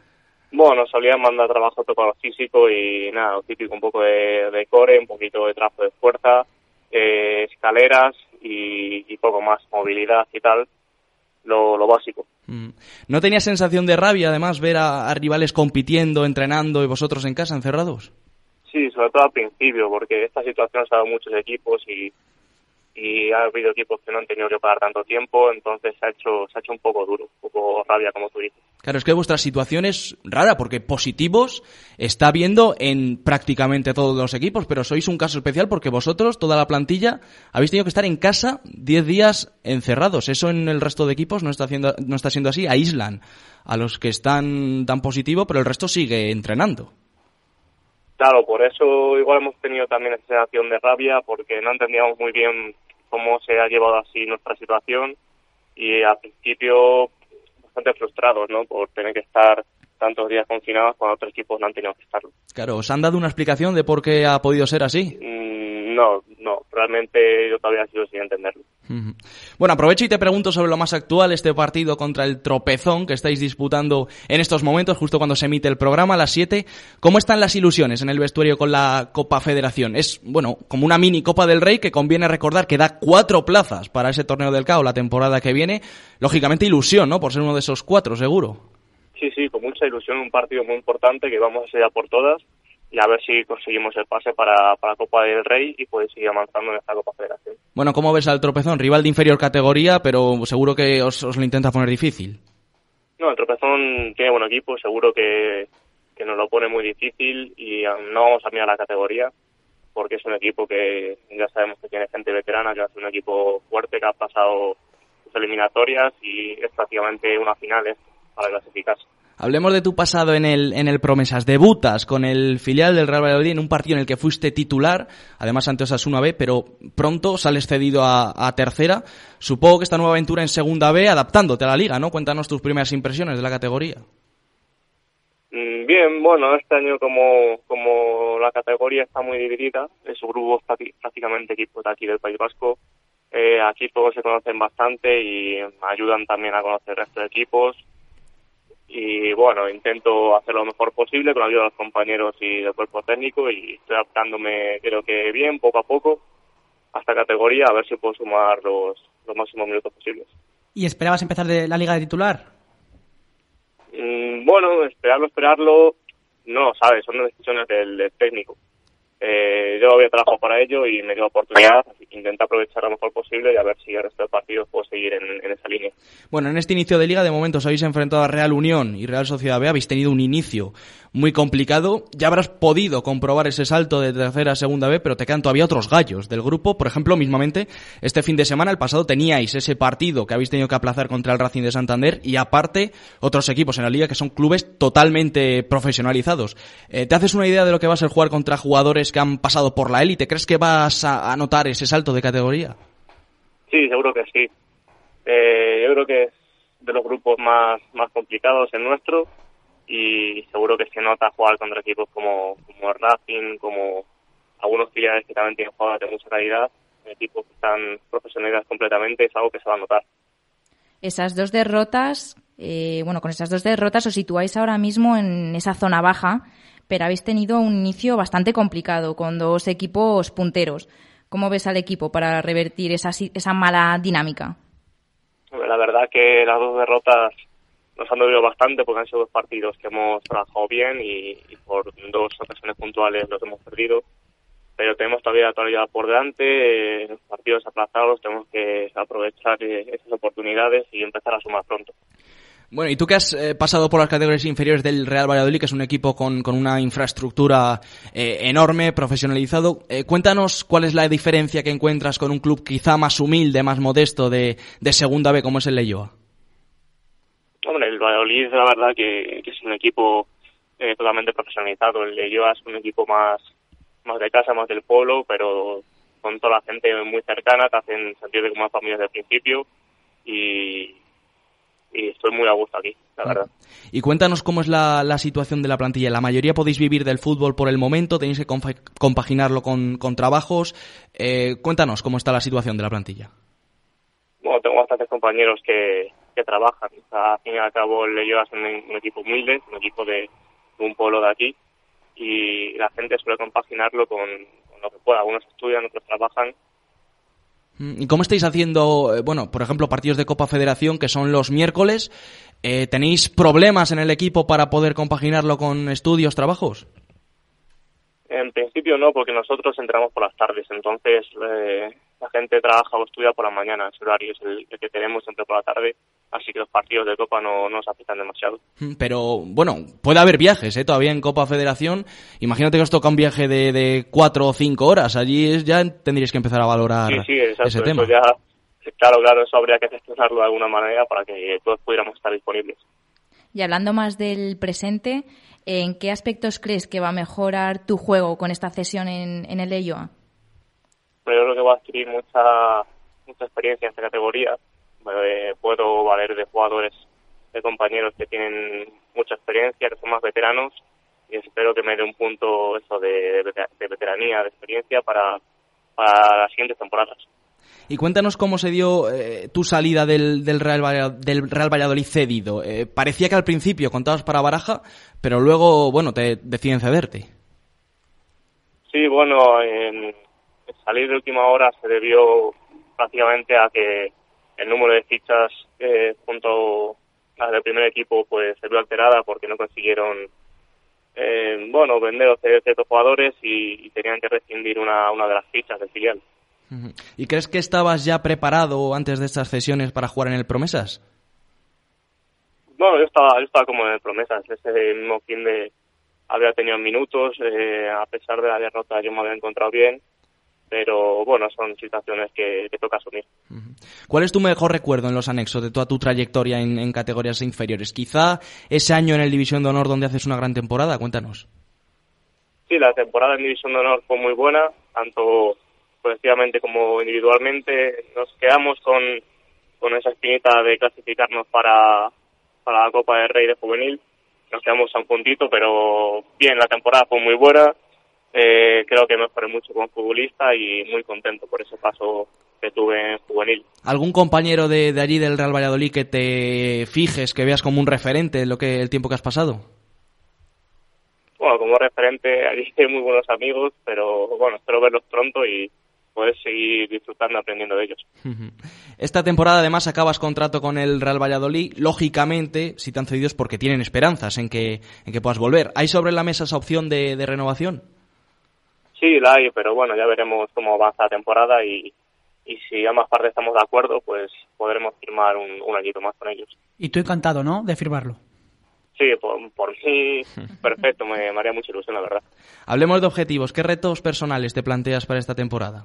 Bueno, solían mandar trabajo todo físico y nada, típico, un poco de, de core, un poquito de trabajo de fuerza, eh, escaleras y, y, poco más, movilidad y tal, lo, lo básico. Mm. ¿No tenía sensación de rabia además ver a, a, rivales compitiendo, entrenando y vosotros en casa encerrados? Sí, sobre todo al principio, porque esta situación ha dado muchos equipos y, y ha habido equipos que no han tenido que pagar tanto tiempo, entonces se ha hecho, se ha hecho un poco duro, un poco rabia, como tú dices. Claro, es que vuestra situación es rara, porque positivos está viendo en prácticamente todos los equipos, pero sois un caso especial porque vosotros, toda la plantilla, habéis tenido que estar en casa 10 días encerrados. Eso en el resto de equipos no está, haciendo, no está siendo así, aíslan a los que están tan positivo, pero el resto sigue entrenando. Claro, por eso igual hemos tenido también esa sensación de rabia, porque no entendíamos muy bien cómo se ha llevado así nuestra situación y al principio bastante frustrados, ¿no? Por tener que estar tantos días confinados cuando otros equipos no han tenido que estarlo. Claro, ¿os han dado una explicación de por qué ha podido ser así? Mm, no, no, realmente yo todavía sigo sin entenderlo. Bueno, aprovecho y te pregunto sobre lo más actual, este partido contra el Tropezón que estáis disputando en estos momentos, justo cuando se emite el programa a las 7. ¿Cómo están las ilusiones en el vestuario con la Copa Federación? Es, bueno, como una mini Copa del Rey que conviene recordar que da cuatro plazas para ese torneo del CAO la temporada que viene. Lógicamente ilusión, ¿no? Por ser uno de esos cuatro, seguro. Sí, sí, con mucha ilusión, un partido muy importante que vamos a por todas y a ver si conseguimos el pase para, para Copa del Rey y poder seguir avanzando en esta Copa Federación. Bueno, ¿cómo ves al tropezón? Rival de inferior categoría, pero seguro que os, os lo intenta poner difícil. No, el tropezón tiene buen equipo, seguro que, que nos lo pone muy difícil y no vamos a mirar la categoría porque es un equipo que ya sabemos que tiene gente veterana, que es un equipo fuerte, que ha pasado sus eliminatorias y es prácticamente una final ¿eh? para clasificarse. Hablemos de tu pasado en el, en el Promesas. Debutas con el filial del Real Valladolid en un partido en el que fuiste titular, además ante Osasuna B, pero pronto sales cedido a, a, tercera. Supongo que esta nueva aventura en segunda B, adaptándote a la liga, ¿no? Cuéntanos tus primeras impresiones de la categoría. Mm, bien, bueno, este año como, como la categoría está muy dividida, es un grupo prácticamente equipos de aquí del País Vasco, eh, aquí todos se conocen bastante y ayudan también a conocer el resto de equipos y bueno, intento hacer lo mejor posible con la ayuda de los compañeros y del cuerpo técnico y estoy adaptándome creo que bien, poco a poco, a esta categoría, a ver si puedo sumar los, los máximos minutos posibles. ¿Y esperabas empezar de la liga de titular? Mm, bueno, esperarlo, esperarlo, no, sabes, son decisiones del técnico. Eh, yo había trabajado para ello y me dio oportunidad, así que aprovechar lo mejor posible y a ver si el resto de partidos puedo seguir en, esa línea. Bueno, en este inicio de liga de momento os habéis enfrentado a Real Unión y Real Sociedad B, habéis tenido un inicio muy complicado. Ya habrás podido comprobar ese salto de tercera a segunda B, pero te quedan todavía otros gallos del grupo. Por ejemplo, mismamente, este fin de semana, el pasado, teníais ese partido que habéis tenido que aplazar contra el Racing de Santander y aparte otros equipos en la liga que son clubes totalmente profesionalizados. Eh, ¿Te haces una idea de lo que va a ser jugar contra jugadores que han pasado por la élite? ¿Crees que vas a, notar ese salto de categoría? Sí, seguro que sí. Eh, yo creo que es de los grupos más, más complicados el nuestro y seguro que se nota jugar contra equipos como, como Racing, como algunos filiales que también tienen jugadores de mucha calidad, equipos que están profesionales completamente, es algo que se va a notar. Esas dos derrotas, eh, bueno, con esas dos derrotas os situáis ahora mismo en esa zona baja, pero habéis tenido un inicio bastante complicado con dos equipos punteros. ¿Cómo ves al equipo para revertir esa, esa mala dinámica? La verdad que las dos derrotas nos han dolido bastante porque han sido dos partidos que hemos trabajado bien y, por dos ocasiones puntuales los hemos perdido. Pero tenemos todavía la por delante, eh, partidos aplazados, tenemos que aprovechar eh, esas oportunidades y empezar a sumar pronto. Bueno, y tú que has eh, pasado por las categorías inferiores del Real Valladolid, que es un equipo con, una infraestructura enorme, profesionalizado, cuéntanos cuál es la diferencia que encuentras con un club quizá más humilde, más modesto de, de Segunda B como es el Leyoa. Valladolid, la verdad que, es un equipo eh, totalmente profesionalizado. El de es un equipo más, más de casa, más del pueblo, pero con toda la gente muy cercana, te hacen sentir como una familia desde el principio y, estoy muy a gusto aquí, la verdad. Y cuéntanos cómo es la, situación de la plantilla. La mayoría podéis vivir del fútbol por el momento, tenéis que compaginarlo con, con trabajos. Eh, cuéntanos cómo está la situación de la plantilla. Bueno, tengo bastantes compañeros que, que trabajan. al fin y al cabo, le llevas un, un equipo humilde, un equipo de, un pueblo de aquí, y la gente suele compaginarlo con, lo que pueda. Algunos estudian, otros trabajan. Mm, ¿Y cómo estáis haciendo, eh, bueno, por ejemplo, partidos de Copa Federación que son los miércoles? Eh, ¿Tenéis problemas en el equipo para poder compaginarlo con estudios, trabajos? En principio no, porque nosotros entramos por las tardes, entonces eh, la gente trabaja o estudia por la mañana, ese horario es el, que tenemos siempre por la tarde, así que los partidos de Copa no, nos afectan demasiado. Mm, pero bueno, puede haber viajes ¿eh? todavía en Copa Federación. Imagínate que os toca un viaje de, de cuatro o cinco horas, allí ya tendríais que empezar a valorar sí, sí, exacto, ese tema. Ya, claro, claro, eso habría que gestionarlo de alguna manera para que todos pudiéramos estar disponibles. Y hablando más del presente, ¿En qué aspectos crees que va a mejorar tu juego con esta cesión en, en el EIOA? Yo creo que va a adquirir mucha, mucha experiencia en esta categoría. Eh, puedo valer de jugadores, de compañeros que tienen mucha experiencia, que son más veteranos, y espero que me dé un punto eso de, de veteranía, de experiencia para, para las siguientes temporadas. Y cuéntanos cómo se dio eh, tu salida del, del, Real, del Real Valladolid cedido. Eh, parecía que al principio contabas para Baraja, pero luego, bueno, te deciden cederte. Sí, bueno, en salir de última hora se debió prácticamente a que el número de fichas eh, junto a del primer equipo pues se vio alterada porque no consiguieron eh, bueno vender o ceder ciertos jugadores y, tenían que rescindir una, una de las fichas del filial. ¿Y crees que estabas ya preparado antes de estas sesiones para jugar en el Promesas? No, yo estaba, yo estaba como en el Promesas. Ese mismo fin de había tenido minutos, eh, a pesar de la derrota yo me había encontrado bien, pero bueno, son situaciones que, toca asumir. ¿Cuál es tu mejor recuerdo en los anexos de toda tu trayectoria en, en, categorías inferiores? Quizá ese año en el División de Honor donde haces una gran temporada, cuéntanos. Sí, la temporada en División de Honor fue muy buena, tanto colectivamente como individualmente. Nos quedamos con, con esa espinita de clasificarnos para, para la Copa del Rey de Juvenil. Nos quedamos a un puntito, pero bien, la temporada fue muy buena. Eh, creo que mejoré mucho como futbolista y muy contento por ese paso que tuve en juvenil. ¿Algún compañero de, de, allí del Real Valladolid que te fijes, que veas como un referente en lo que, el tiempo que has pasado? Bueno, como referente, allí hay muy buenos amigos, pero bueno, espero verlos pronto y poder seguir disfrutando, aprendiendo de ellos. Esta temporada además acabas contrato con el Real Valladolid. Lógicamente, si te han cedido es porque tienen esperanzas en que, en que puedas volver. ¿Hay sobre la mesa esa opción de, de renovación? Sí, la hay, pero bueno, ya veremos cómo avanza la temporada y, y si ambas partes estamos de acuerdo, pues podremos firmar un, un añito más con ellos. Y tú encantado, ¿no?, de firmarlo. Sí, por, por mí, perfecto, me, me haría mucha ilusión, la verdad. Hablemos de objetivos. ¿Qué retos personales te planteas para esta temporada?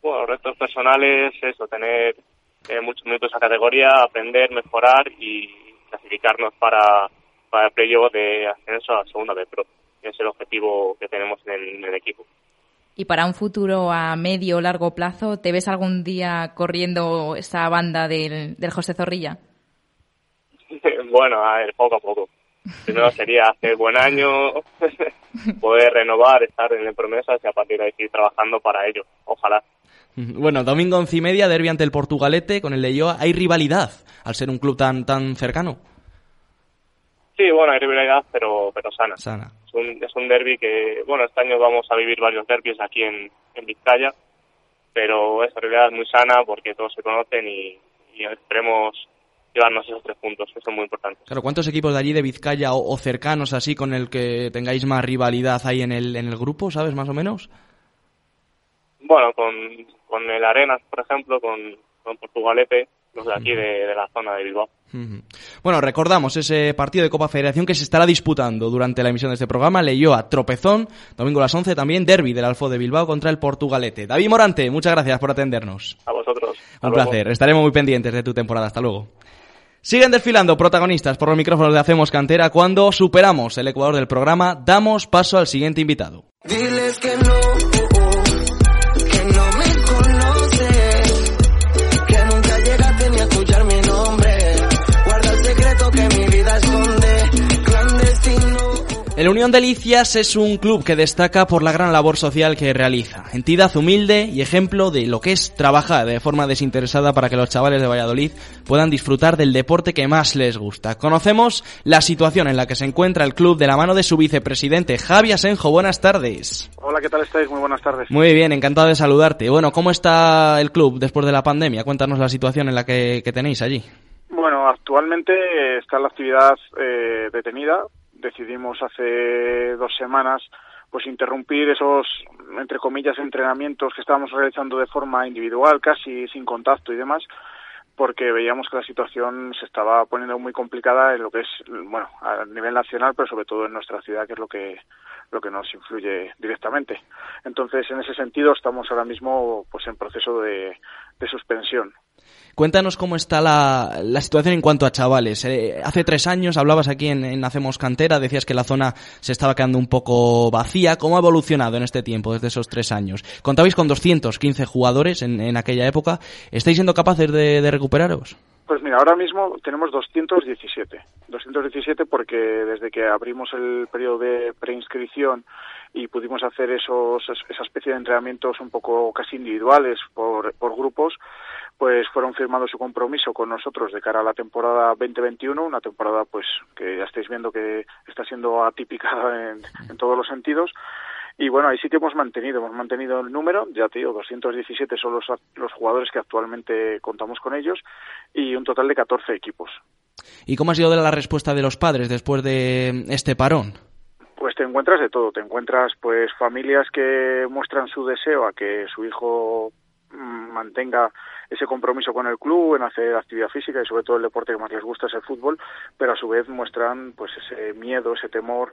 Bueno, retos personales, eso, tener eh, muchos minutos a categoría, aprender, mejorar y clasificarnos para, para el playoff de ascenso a segunda de pro. Es el objetivo que tenemos en el, en el equipo. Y para un futuro a medio o largo plazo, ¿te ves algún día corriendo esa banda del, del José Zorrilla? bueno, a ver, poco a poco. Primero sería hacer buen año, poder renovar, estar en el promesas y a partir de ahí seguir trabajando para ello. Ojalá. Bueno, domingo once y media, derbi ante el Portugalete con el Leyoa. ¿Hay rivalidad al ser un club tan tan cercano? Sí, bueno, hay rivalidad, pero pero sana. Sana. Es un, es un derby que, bueno, este año vamos a vivir varios derbis aquí en, en Vizcaya, pero esa rivalidad es muy sana porque todos se conocen y, y esperemos llevarnos esos tres puntos, que son muy importantes. Claro, ¿cuántos equipos de allí de Vizcaya o, o, cercanos así con el que tengáis más rivalidad ahí en el, en el grupo, sabes, más o menos? Bueno, con, con el Arenas, por ejemplo, con, con Portugalete, los de aquí de, de, la zona de Bilbao. Bueno, recordamos ese partido de Copa Federación que se estará disputando durante la emisión de este programa. Leyó a Tropezón, domingo a las 11 también, Derby del Alfo de Bilbao contra el Portugalete. David Morante, muchas gracias por atendernos. A vosotros. Hasta Un luego. placer, estaremos muy pendientes de tu temporada. Hasta luego. Siguen desfilando protagonistas por los micrófonos de Hacemos Cantera cuando superamos el ecuador del programa, damos paso al siguiente invitado. Diles que no, El Unión Delicias es un club que destaca por la gran labor social que realiza. Entidad humilde y ejemplo de lo que es trabajar de forma desinteresada para que los chavales de Valladolid puedan disfrutar del deporte que más les gusta. Conocemos la situación en la que se encuentra el club de la mano de su vicepresidente, Javi Asenjo. Buenas tardes. Hola, ¿qué tal estáis? Muy buenas tardes. Muy bien, encantado de saludarte. Bueno, ¿cómo está el club después de la pandemia? Cuéntanos la situación en la que, que tenéis allí. Bueno, actualmente está la actividad eh, detenida decidimos hace dos semanas pues interrumpir esos entre comillas entrenamientos que estábamos realizando de forma individual casi sin contacto y demás porque veíamos que la situación se estaba poniendo muy complicada en lo que es bueno a nivel nacional pero sobre todo en nuestra ciudad que es lo que lo que nos influye directamente. Entonces en ese sentido estamos ahora mismo pues en proceso de, de suspensión Cuéntanos cómo está la, la situación en cuanto a chavales. Eh, hace tres años hablabas aquí en, en, Hacemos Cantera, decías que la zona se estaba quedando un poco vacía. ¿Cómo ha evolucionado en este tiempo, desde esos tres años? Contabais con 215 jugadores en, aquella época. ¿Estáis siendo capaces de, de recuperaros? Pues mira, ahora mismo tenemos 217. 217 porque desde que abrimos el periodo de preinscripción y pudimos hacer esos esa especie de entrenamientos un poco casi individuales por, por grupos, pues fueron firmando su compromiso con nosotros de cara a la temporada 2021, una temporada pues que ya estáis viendo que está siendo atípica en, en todos los sentidos. Y bueno, ahí sí que hemos mantenido, hemos mantenido el número, ya te digo, 217 son los, los jugadores que actualmente contamos con ellos y un total de 14 equipos. ¿Y cómo ha sido la respuesta de los padres después de este parón? Pues te encuentras de todo, te encuentras pues familias que muestran su deseo a que su hijo mantenga ese compromiso con el club en hacer actividad física y sobre todo el deporte que más les gusta es el fútbol, pero a su vez muestran pues ese miedo, ese temor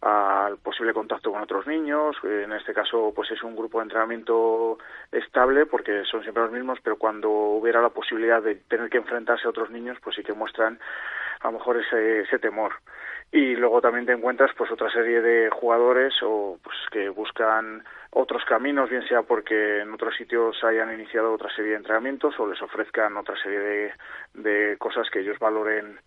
al posible contacto con otros niños. En este caso, pues es un grupo de entrenamiento estable porque son siempre los mismos, pero cuando hubiera la posibilidad de tener que enfrentarse a otros niños, pues sí que muestran a lo mejor ese, ese temor y luego también te encuentras pues otra serie de jugadores o pues que buscan otros caminos bien sea porque en otros sitios hayan iniciado otra serie de entrenamientos o les ofrezcan otra serie de, de cosas que ellos valoren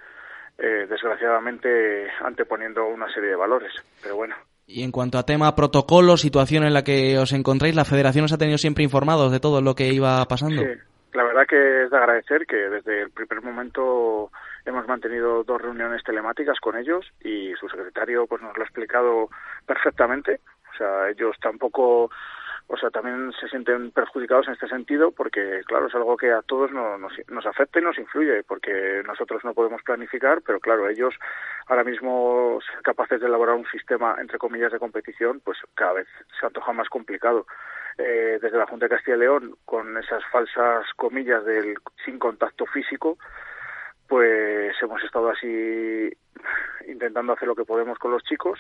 eh, desgraciadamente anteponiendo una serie de valores pero bueno Y en cuanto a tema protocolo, situación en la que os encontráis, ¿la federación os ha tenido siempre informados de todo lo que iba pasando? Sí, la verdad que es de agradecer que desde el primer momento hemos mantenido dos reuniones telemáticas con ellos y su secretario pues nos lo ha explicado perfectamente. O sea, ellos tampoco o sea, también se sienten perjudicados en este sentido porque, claro, es algo que a todos nos, nos, afecta y nos influye porque nosotros no podemos planificar, pero claro, ellos ahora mismo capaces de elaborar un sistema, entre comillas, de competición, pues cada vez se antoja más complicado. Eh, desde la Junta de Castilla y León, con esas falsas comillas del sin contacto físico, pues hemos estado así intentando hacer lo que podemos con los chicos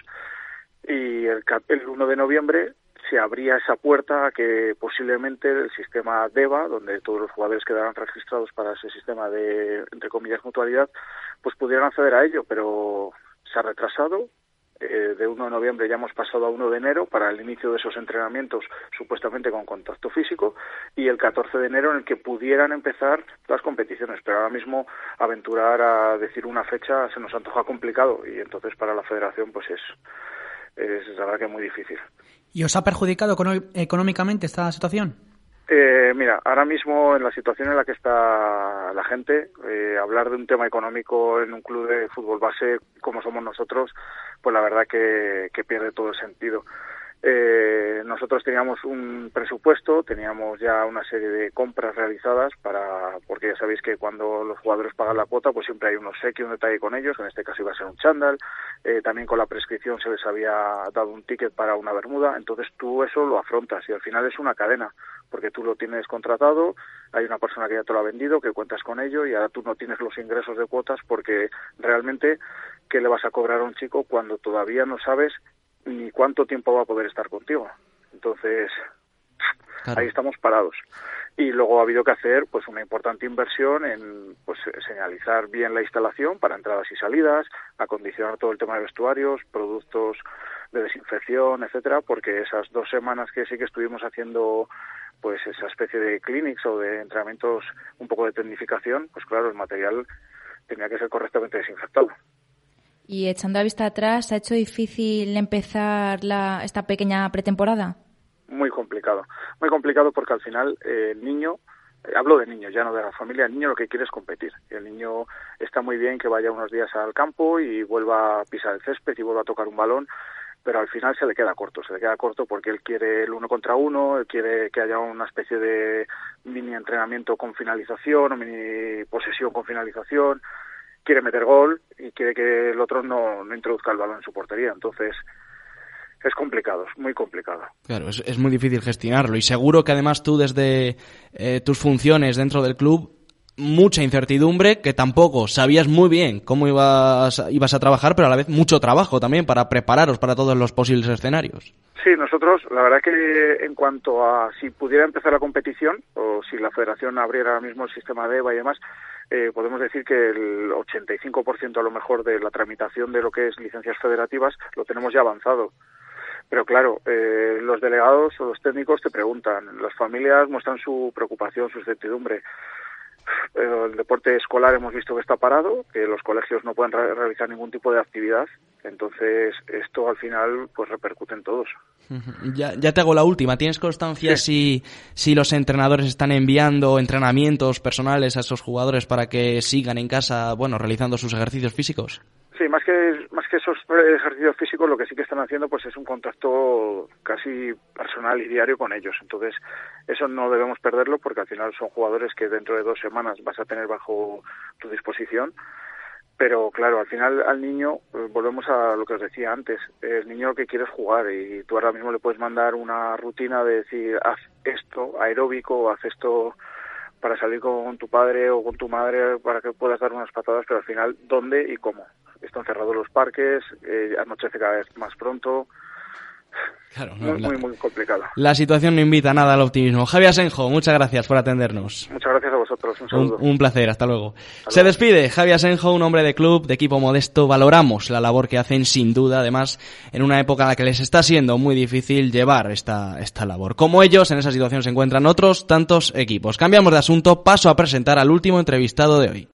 y el, el 1 de noviembre se abría esa puerta a que posiblemente el sistema DEVA, donde todos los jugadores quedaran registrados para ese sistema de, entre comillas, mutualidad, pues pudieran acceder a ello, pero se ha retrasado. Eh, de 1 de noviembre ya hemos pasado a 1 de enero para el inicio de esos entrenamientos supuestamente con contacto físico y el 14 de enero en el que pudieran empezar las competiciones. Pero ahora mismo aventurar a decir una fecha se nos antoja complicado y entonces para la federación pues es, es la verdad que muy difícil. ¿Y os ha perjudicado económicamente esta situación? Eh, mira, ahora mismo en la situación en la que está la gente, eh, hablar de un tema económico en un club de fútbol base como somos nosotros, pues la verdad que, que pierde todo el sentido. Eh, nosotros teníamos un presupuesto, teníamos ya una serie de compras realizadas para, porque ya sabéis que cuando los jugadores pagan la cuota, pues siempre hay un obsequio, un detalle con ellos, en este caso iba a ser un chándal, eh, también con la prescripción se les había dado un ticket para una bermuda, entonces tú eso lo afrontas y al final es una cadena, porque tú lo tienes contratado, hay una persona que ya te lo ha vendido, que cuentas con ello y ahora tú no tienes los ingresos de cuotas porque realmente, ¿qué le vas a cobrar a un chico cuando todavía no sabes ni cuánto tiempo va a poder estar contigo. Entonces, ahí estamos parados. Y luego ha habido que hacer pues una importante inversión en pues señalizar bien la instalación para entradas y salidas, acondicionar todo el tema de vestuarios, productos de desinfección, etcétera, porque esas dos semanas que sí que estuvimos haciendo pues esa especie de clinics o de entrenamientos un poco de tecnificación, pues claro, el material tenía que ser correctamente desinfectado. Y echando a vista atrás, ¿ha hecho difícil empezar la, esta pequeña pretemporada? Muy complicado, muy complicado porque al final eh, el niño, eh, hablo de niños, ya no de la familia, el niño lo que quiere es competir. El niño está muy bien que vaya unos días al campo y vuelva a pisar el césped y vuelva a tocar un balón, pero al final se le queda corto, se le queda corto porque él quiere el uno contra uno, él quiere que haya una especie de mini entrenamiento con finalización o mini posesión con finalización, quiere meter gol y quiere que el otro no, no introduzca el balón en su portería. Entonces, es complicado, es muy complicado. Claro, es, muy difícil gestionarlo y seguro que además tú desde eh, tus funciones dentro del club mucha incertidumbre, que tampoco sabías muy bien cómo ibas, ibas a trabajar, pero a la vez mucho trabajo también para prepararos para todos los posibles escenarios. Sí, nosotros, la verdad que en cuanto a si pudiera empezar la competición o si la federación abriera ahora mismo el sistema de EVA y demás, eh, podemos decir que el 85% a lo mejor de la tramitación de lo que es licencias federativas lo tenemos ya avanzado. Pero claro, eh, los delegados o los técnicos te preguntan, las familias muestran su preocupación, su incertidumbre. El deporte escolar hemos visto que está parado, que los colegios no pueden realizar ningún tipo de actividad, entonces esto al final pues repercute en todos. Ya, ya te hago la última. ¿Tienes constancia si, si los entrenadores están enviando entrenamientos personales a esos jugadores para que sigan en casa, bueno, realizando sus ejercicios físicos? Sí, más que más que esos ejercicios físicos, lo que sí que están haciendo, pues es un contacto casi personal y diario con ellos. Entonces, eso no debemos perderlo, porque al final son jugadores que dentro de dos semanas vas a tener bajo tu disposición pero claro, al final al niño, eh, volvemos a lo que os decía antes, el niño que quiere es jugar y tú ahora mismo le puedes mandar una rutina de decir, haz esto aeróbico, haz esto para salir con tu padre o con tu madre para que puedas dar unas patadas, pero al final, ¿dónde y cómo? Están cerrados los parques, eh, anochece cada vez más pronto, Claro, muy, muy, muy complicado. La situación no invita nada al optimismo. Javier Asenjo, muchas gracias por atendernos. Muchas gracias a vosotros. Un saludo. Un, placer, hasta luego. Se despide Javier Asenjo, un hombre de club, de equipo modesto. Valoramos la labor que hacen, sin duda, además, en una época en la que les está siendo muy difícil llevar esta, esta labor. Como ellos, en esa situación se encuentran otros tantos equipos. Cambiamos de asunto, paso a presentar al último entrevistado de hoy.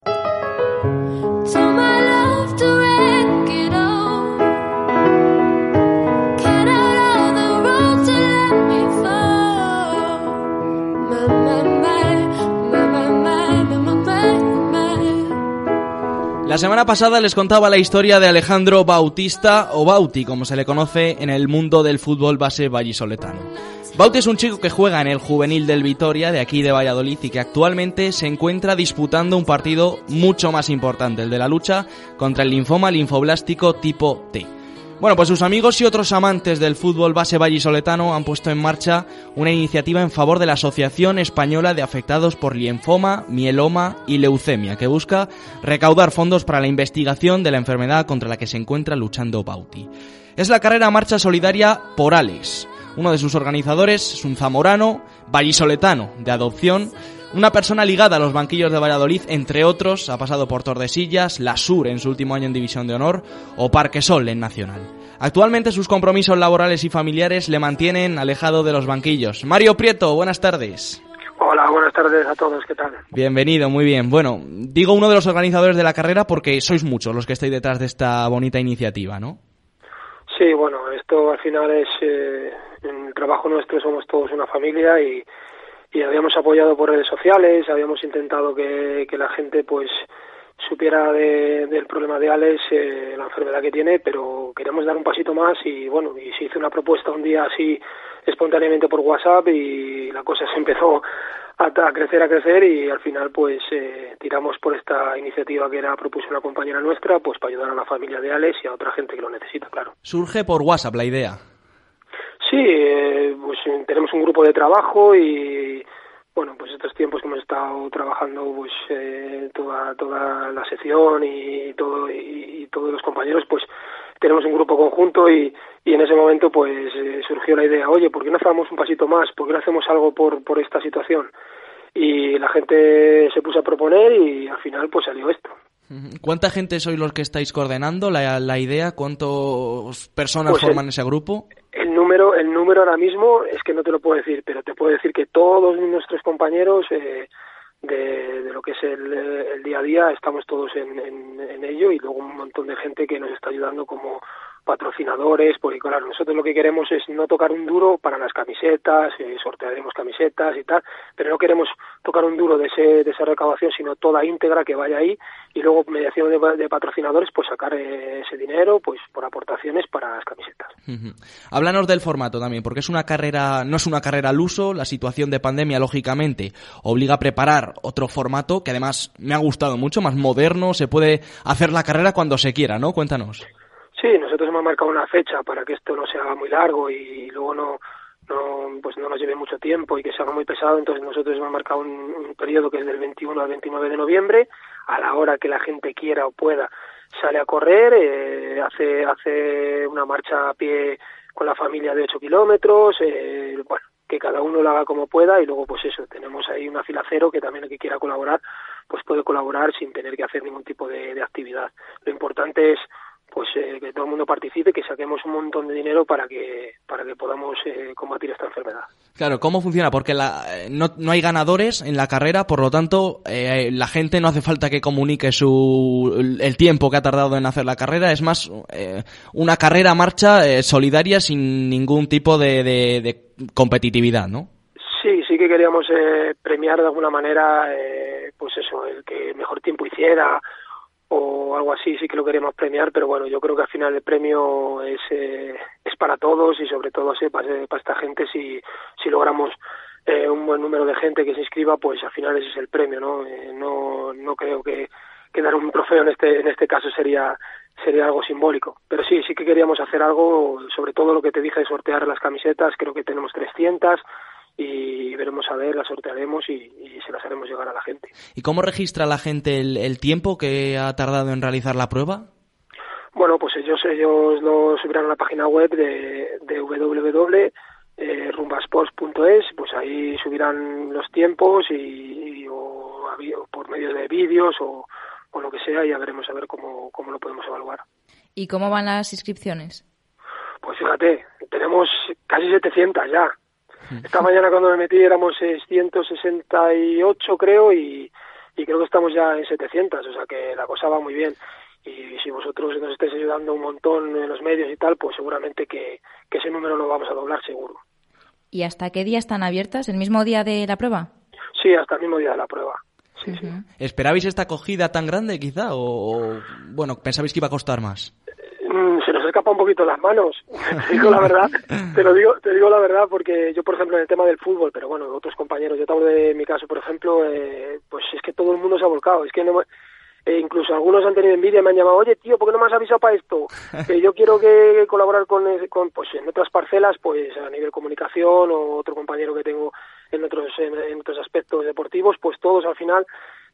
La semana pasada les contaba la historia de Alejandro Bautista, o Bauti, como se le conoce en el mundo del fútbol base vallisoletano. Bauti es un chico que juega en el juvenil del Vitoria, de aquí de Valladolid, y que actualmente se encuentra disputando un partido mucho más importante, el de la lucha contra el linfoma linfoblástico tipo T. Bueno, pues sus amigos y otros amantes del fútbol base vallisoletano han puesto en marcha una iniciativa en favor de la Asociación Española de Afectados por Linfoma, Mieloma y Leucemia, que busca recaudar fondos para la investigación de la enfermedad contra la que se encuentra luchando Bauti. Es la carrera Marcha Solidaria por Alex. Uno de sus organizadores es un zamorano, vallisoletano, de adopción, una persona ligada a los banquillos de Valladolid, entre otros, ha pasado por Tordesillas, La Sur en su último año en División de Honor o Parquesol en Nacional. Actualmente sus compromisos laborales y familiares le mantienen alejado de los banquillos. Mario Prieto, buenas tardes. Hola, buenas tardes a todos, ¿qué tal? Bienvenido, muy bien. Bueno, digo uno de los organizadores de la carrera porque sois muchos los que estáis detrás de esta bonita iniciativa, ¿no? Sí, bueno, esto al final es eh, el trabajo nuestro, somos todos una familia y, y habíamos apoyado por redes sociales, habíamos intentado que, que la gente pues supiera de, del problema de Alex, eh, la enfermedad que tiene, pero queremos dar un pasito más y bueno, y se hizo una propuesta un día así espontáneamente por WhatsApp y la cosa se empezó a, a crecer, a crecer y al final pues eh, tiramos por esta iniciativa que era propuso una compañera nuestra pues para ayudar a la familia de Alex y a otra gente que lo necesita, claro. Surge por WhatsApp la idea. Sí, eh, pues tenemos un grupo de trabajo y bueno, pues estos tiempos que hemos estado trabajando pues eh, toda toda la sección y todo y, y, todos los compañeros pues tenemos un grupo conjunto y, y en ese momento pues eh, surgió la idea, oye, ¿por qué no hacemos un pasito más? ¿Por qué no hacemos algo por por esta situación? Y la gente se puso a proponer y al final pues salió esto. ¿Cuánta gente sois los que estáis coordinando la, la idea? ¿Cuántas personas Pues, forman eh, ese grupo? Número, el número ahora mismo es que no te lo puedo decir, pero te puedo decir que todos nuestros compañeros eh, de, lo que es el, el día a día estamos todos en, en, en ello y luego un montón de gente que nos está ayudando como patrocinadores, porque claro, nosotros lo que queremos es no tocar un duro para las camisetas, eh, sortearemos camisetas y tal, pero no queremos tocar un duro de, ese, de esa recaudación, sino toda íntegra que vaya ahí y luego mediación de, de patrocinadores, pues sacar eh, ese dinero pues por aportaciones para las camisetas. Ujú. Háblanos del formato también, porque es una carrera, no es una carrera al uso, la situación de pandemia, lógicamente, obliga a preparar otro formato que además me ha gustado mucho, más moderno, se puede hacer la carrera cuando se quiera, ¿no? Cuéntanos. Sí, nosotros hemos marcado una fecha para que esto no se haga muy largo y luego no, no, pues no nos lleve mucho tiempo y que se haga muy pesado, entonces nosotros hemos marcado un, periodo que es del 21 al 29 de noviembre, a la hora que la gente quiera o pueda sale a correr, eh, hace, hace una marcha a pie con la familia de 8 kilómetros, eh, bueno, que cada uno lo haga como pueda y luego pues eso, tenemos ahí una fila cero que también el que quiera colaborar pues puede colaborar sin tener que hacer ningún tipo de actividad. Lo importante es pues eh, que todo el mundo participe, que saquemos un montón de dinero para que para que podamos eh, combatir esta enfermedad. Claro, ¿cómo funciona? Porque la, eh, no, no hay ganadores en la carrera, por lo tanto, eh, la gente no hace falta que comunique su el tiempo que ha tardado en hacer la carrera, es más eh, una carrera marcha eh, solidaria sin ningún tipo de, de, de competitividad, ¿no? Sí, sí que queríamos eh, premiar de alguna manera, eh, pues eso, el que mejor tiempo hiciera o algo así, sí que lo queríamos premiar, pero bueno, yo creo que al final el premio es, eh, es para todos y sobre todo sí, para, para esta gente si, si logramos eh, un buen número de gente que se inscriba, pues al final ese es el premio, ¿no? Eh, no, no creo que, que dar un trofeo en este, en este caso sería sería algo simbólico. Pero sí, sí que queríamos hacer algo, sobre todo lo que te dije de sortear las camisetas, creo que tenemos 300 y veremos a ver, las sortearemos y, y se las haremos llegar a la gente. ¿Y cómo registra la gente el, el tiempo que ha tardado en realizar la prueba? Bueno, pues ellos ellos lo subirán a la página web de, de www.rumbasports.es, pues ahí subirán los tiempos y, y o, o por medio de vídeos o, o lo que sea, y ya veremos a ver cómo, cómo lo podemos evaluar. ¿Y cómo van las inscripciones? Pues fíjate, tenemos casi 700 ya. Esta mañana cuando me metí éramos 668 creo y, y creo que estamos ya en 700, o sea que la cosa va muy bien. Y si vosotros nos estáis ayudando un montón en los medios y tal, pues seguramente que, que ese número lo vamos a doblar seguro. ¿Y hasta qué día están abiertas? ¿El mismo día de la prueba? Sí, hasta el mismo día de la prueba. sí, sí. ¿Esperabais esta acogida tan grande quizá o, o, bueno, pensabais que iba a costar más? Nos escapa un poquito las manos, te digo la verdad, te lo digo, te digo la verdad porque yo por ejemplo en el tema del fútbol, pero bueno, otros compañeros, yo te hablo de mi caso por ejemplo, eh, pues es que todo el mundo se ha volcado, es que no, eh, incluso algunos han tenido envidia y me han llamado, oye tío, ¿por qué no me has avisado para esto? Que yo quiero que colaborar con, con, pues en otras parcelas, pues a nivel comunicación o otro compañero que tengo en otros, en otros aspectos deportivos, pues todos al final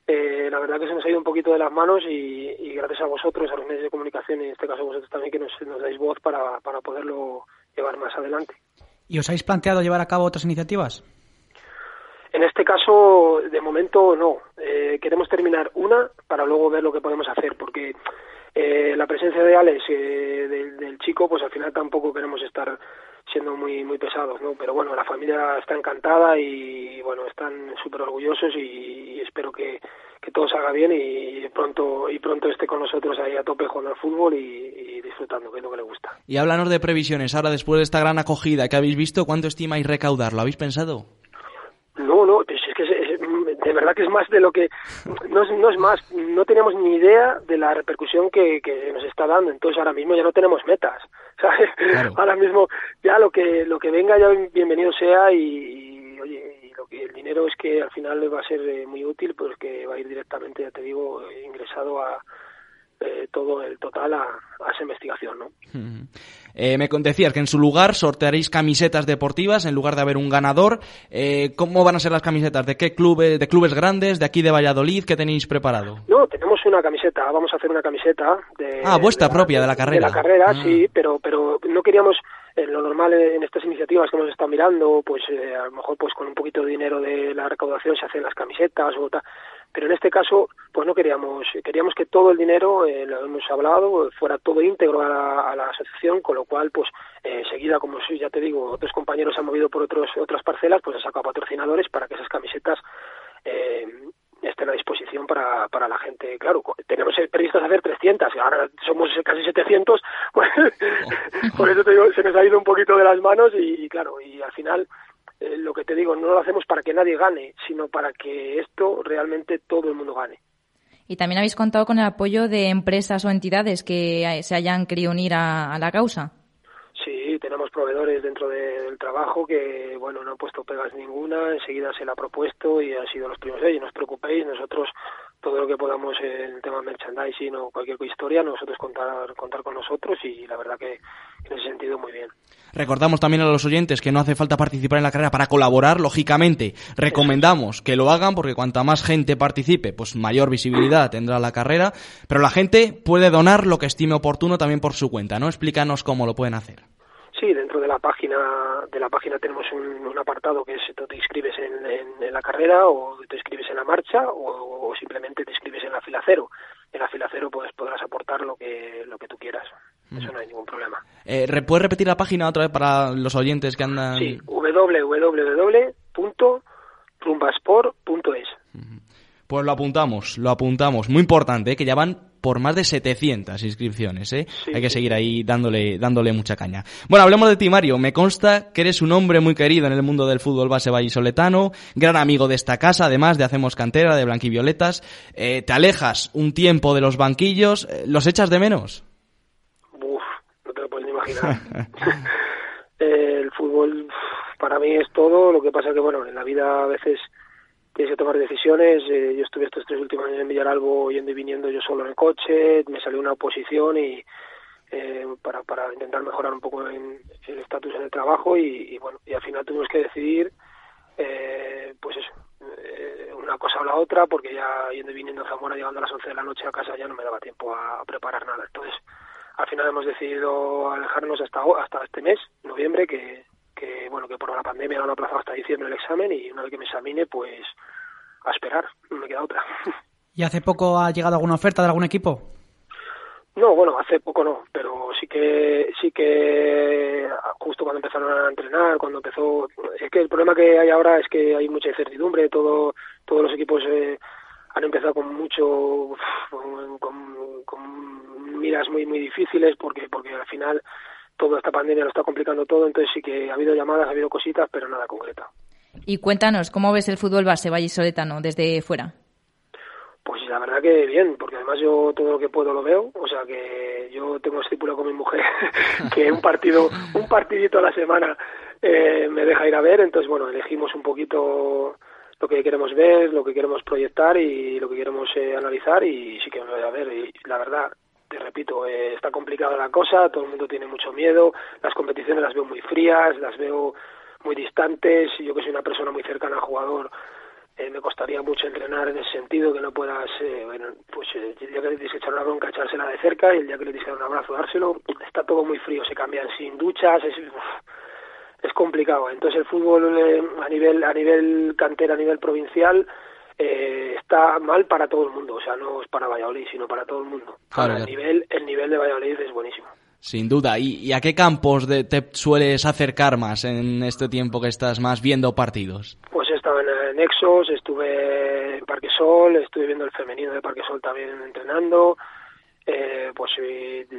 eh, la verdad que se nos ha ido un poquito de las manos y, y gracias a vosotros, a los medios de comunicación, y en este caso vosotros también, que nos, nos dais voz para, para poderlo llevar más adelante. ¿Y os habéis planteado llevar a cabo otras iniciativas? En este caso, de momento no. Eh, queremos terminar una para luego ver lo que podemos hacer, porque eh, la presencia de Alex, eh, del, del chico, pues al final tampoco queremos estar siendo muy muy pesados, ¿no? Pero bueno, la familia está encantada y bueno, están súper orgullosos y, y espero que, que todo salga bien y pronto y pronto esté con nosotros ahí a tope jugando al fútbol y, y disfrutando, que es lo que le gusta. Y háblanos de previsiones. Ahora, después de esta gran acogida que habéis visto, ¿cuánto estimáis recaudar? ¿Lo habéis pensado? No, no, pues es que es- es- de verdad que es más de lo que no es, no es más, no tenemos ni idea de la repercusión que, que nos está dando, entonces ahora mismo ya no tenemos metas, ¿sabes? Ahora mismo ya lo que lo que venga ya bienvenido sea y, y, oye, y lo que el dinero es que al final va a ser eh, muy útil, pues que va a ir directamente, ya te digo, eh, ingresado a eh, todo el total a, a esa investigación, ¿no? Eh, me decías que en su lugar sortearéis camisetas deportivas en lugar de haber un ganador. Eh, ¿Cómo van a ser las camisetas? ¿De qué clubes? ¿De clubes grandes? ¿De aquí de Valladolid? ¿Qué tenéis preparado? No, tenemos una camiseta, vamos a hacer una camiseta de... Ah, vuestra de propia, de la carrera. De la carrera, Ah. sí, pero, pero no queríamos, eh, lo normal en estas iniciativas que hemos estado mirando, pues eh, a lo mejor pues con un poquito de dinero de la recaudación se hacen las camisetas o tal, pero en este caso pues no queríamos, queríamos que todo el dinero, eh, lo hemos hablado, fuera todo íntegro a la, a la asociación, con lo cual pues eh, enseguida, como ya te digo, otros compañeros se han movido por otros, otras parcelas, pues han sacado patrocinadores para que esas camisetas eh, estén a disposición para, para la gente. Claro, tenemos previstas hacer 300, y ahora somos casi 700, pues, por eso te digo, se nos ha ido un poquito de las manos y, claro, y al final eh, lo que te digo, no lo hacemos para que nadie gane, sino para que esto realmente todo el mundo gane. Y también habéis contado con el apoyo de empresas o entidades que se hayan querido unir a, a la causa. Sí, tenemos proveedores dentro de- del trabajo que, bueno, no han puesto pegas ninguna, enseguida se la ha propuesto y han sido los primeros. Oye, no os preocupéis, nosotros todo lo que podamos en el tema merchandising o cualquier historia, nosotros contar, contar con nosotros y la verdad que en ese sentido muy bien. Recordamos también a los oyentes que no hace falta participar en la carrera para colaborar, lógicamente. Recomendamos que lo hagan porque cuanta más gente participe, pues mayor visibilidad tendrá la carrera. Pero la gente puede donar lo que estime oportuno también por su cuenta, ¿no? Explícanos cómo lo pueden hacer. Sí, dentro de la página de la página tenemos un, un apartado que es tú te inscribes en, en- en la carrera o te inscribes en la marcha o, o simplemente te inscribes en la fila cero. En la fila cero pues podrás aportar lo que lo que tú quieras. Eso no hay ningún problema. Eh, ¿Puedes repetir la página otra vez para los oyentes que andan...? Sí, www.rumbasport.es. Pues lo apuntamos, lo apuntamos. Muy importante, ¿eh? que ya van por más de 700 inscripciones, ¿eh? Hay que seguir ahí dándole, dándole mucha caña. Bueno, hablemos de ti, Mario. Me consta que eres un hombre muy querido en el mundo del fútbol base vallisoletano, gran amigo de esta casa, además de Hacemos Cantera, de Blanquivioletas. Eh, te alejas un tiempo de los banquillos. eh, ¿Los echas de menos? Uf, no te lo puedes ni imaginar. El fútbol para mí es todo, lo que pasa que bueno, en la vida a veces tienes que tomar decisiones. eh, yo estuve estos tres últimos años en Villaralbo yendo y viniendo yo solo en coche, me salió una oposición y eh, para, para intentar mejorar un poco en, el estatus en el trabajo y, y bueno, y al final tuvimos que decidir eh, pues eso, eh, una cosa o la otra, porque ya yendo y viniendo a Zamora, llegando a las 11 de la noche a casa ya no me daba tiempo a, preparar nada. Entonces, al final hemos decidido alejarnos hasta hasta este mes, noviembre, que, que bueno, que por la pandemia lo han aplazado hasta diciembre el examen y una vez que me examine, pues a esperar, no me queda otra. ¿Y hace poco ha llegado alguna oferta de algún equipo? No, bueno, hace poco no, pero sí que sí que justo cuando empezaron a entrenar, cuando empezó, es que el problema que hay ahora es que hay mucha incertidumbre, todo todos los equipos eh, han empezado con mucho uf, con, con- con miras muy muy difíciles porque porque al final toda esta pandemia lo está complicando todo, entonces sí que ha habido llamadas, ha habido cositas, pero nada concreta. Y cuéntanos, ¿cómo ves el fútbol base vallisoletano desde fuera? Pues la verdad que bien, porque además yo todo lo que puedo lo veo, o sea que yo tengo estipulado con mi mujer que un partido, un partidito a la semana eh, me deja ir a ver, entonces bueno, elegimos un poquito lo que queremos ver, lo que queremos proyectar y lo que queremos eh, analizar y sí que me voy a ver y la verdad te repito, eh, está complicada la cosa, todo el mundo tiene mucho miedo, las competiciones las veo muy frías, las veo muy distantes, yo que soy una persona muy cercana al jugador, eh, me costaría mucho entrenar en ese sentido, que no puedas, eh, bueno, pues el día que le tienes que echar una bronca, echársela de cerca, y el día que le tienes que dar un abrazo, dárselo, está todo muy frío, se cambian sin duchas, es, es complicado. Entonces el fútbol a nivel a nivel cantera, a nivel provincial, eh, está mal para todo el mundo, o sea, no es para Valladolid, sino para todo el mundo. el, nivel, el nivel de Valladolid es buenísimo. Sin duda. ¿Y, a qué campos de, te sueles acercar más en este tiempo que estás más viendo partidos? Pues he estado en, Nexos, estuve en Parquesol, estuve viendo el femenino de Parquesol también entrenando. Eh, pues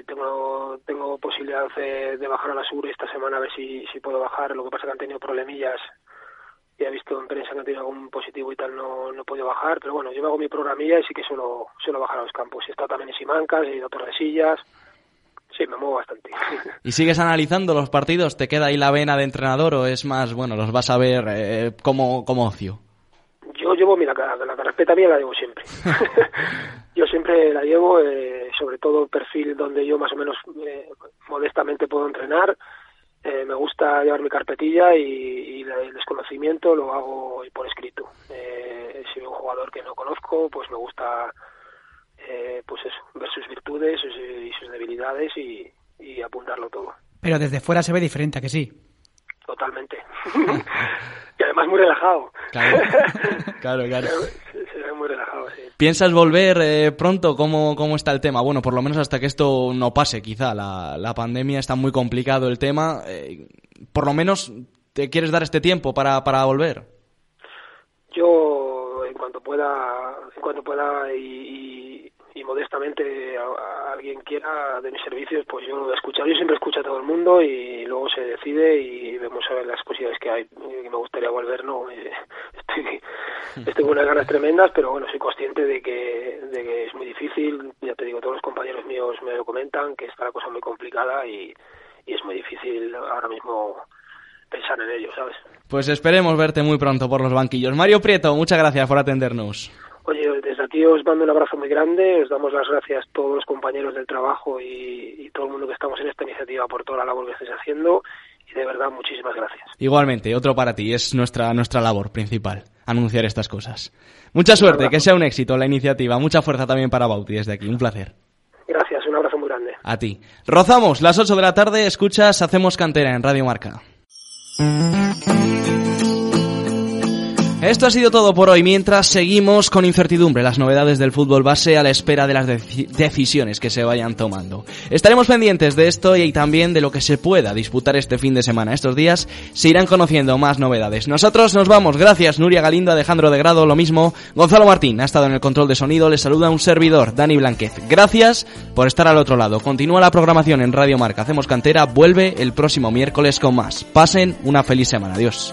tengo tengo posibilidad de, bajar a la sur esta semana a ver si, si puedo bajar. Lo que pasa que han tenido problemillas ya he visto en prensa que han tenido algún positivo y tal, no, no he podido bajar, pero bueno, yo me hago mi programilla y sí que suelo, suelo bajar a los campos. He estado también en Simancas, he ido a Tordesillas, sí, me muevo bastante. ¿Y sigues analizando los partidos? ¿Te queda ahí la vena de entrenador o es más, bueno, los vas a ver eh, como, como ocio? Yo llevo, mira, la, la carpeta mía la llevo siempre. yo siempre la llevo, eh, sobre todo perfil donde yo más o menos eh, modestamente puedo entrenar, eh, me gusta llevar mi carpetilla y, el desconocimiento lo hago por escrito. Eh, si veo un jugador que no conozco, pues me gusta eh, pues eso, ver sus virtudes y sus debilidades y, apuntarlo todo. Pero desde fuera se ve diferente, ¿a que sí? Totalmente. y además muy relajado. Claro, claro. claro. ¿Piensas volver eh, pronto? ¿Cómo, ¿Cómo está el tema? Bueno, por lo menos hasta que esto no pase, quizá. La, la pandemia está muy complicado el tema. Eh, por lo menos, ¿te quieres dar este tiempo para, para volver? Yo, en cuanto pueda, en cuanto pueda y, y modestamente a, alguien quiera de mis servicios, pues yo lo he escuchado. Yo siempre escucho a todo el mundo y luego se decide y vemos a ver las posibilidades que hay. me gustaría volver, no. Eh, estoy, estoy con unas ganas tremendas, pero bueno, soy consciente de que, de que es muy difícil. Ya te digo, todos los compañeros míos me lo comentan, que está la cosa muy complicada y, y es muy difícil ahora mismo pensar en ello, ¿sabes? Pues esperemos verte muy pronto por los banquillos. Mario Prieto, muchas gracias por atendernos. Oye, aquí os mando un abrazo muy grande, os damos las gracias a todos los compañeros del trabajo y, todo el mundo que estamos en esta iniciativa por toda la labor que estáis haciendo y de verdad muchísimas gracias. Igualmente, otro para ti, es nuestra, nuestra labor principal, anunciar estas cosas. Mucha suerte, que sea un éxito la iniciativa, mucha fuerza también para Bauti desde aquí, un placer. Gracias, un abrazo muy grande. A ti. Rozamos, las 8 de la tarde, escuchas Hacemos Cantera en Radio Marca. Esto ha sido todo por hoy, mientras seguimos con incertidumbre las novedades del fútbol base a la espera de las decisiones que se vayan tomando. Estaremos pendientes de esto y también de lo que se pueda disputar este fin de semana. Estos días se irán conociendo más novedades. Nosotros nos vamos. Gracias, Nuria Galindo, Alejandro de Grado, lo mismo. Gonzalo Martín ha estado en el control de sonido. Les saluda un servidor, Dani Blanquez. Gracias por estar al otro lado. Continúa la programación en Radio Marca. Hacemos cantera. Vuelve el próximo miércoles con más. Pasen una feliz semana. Adiós.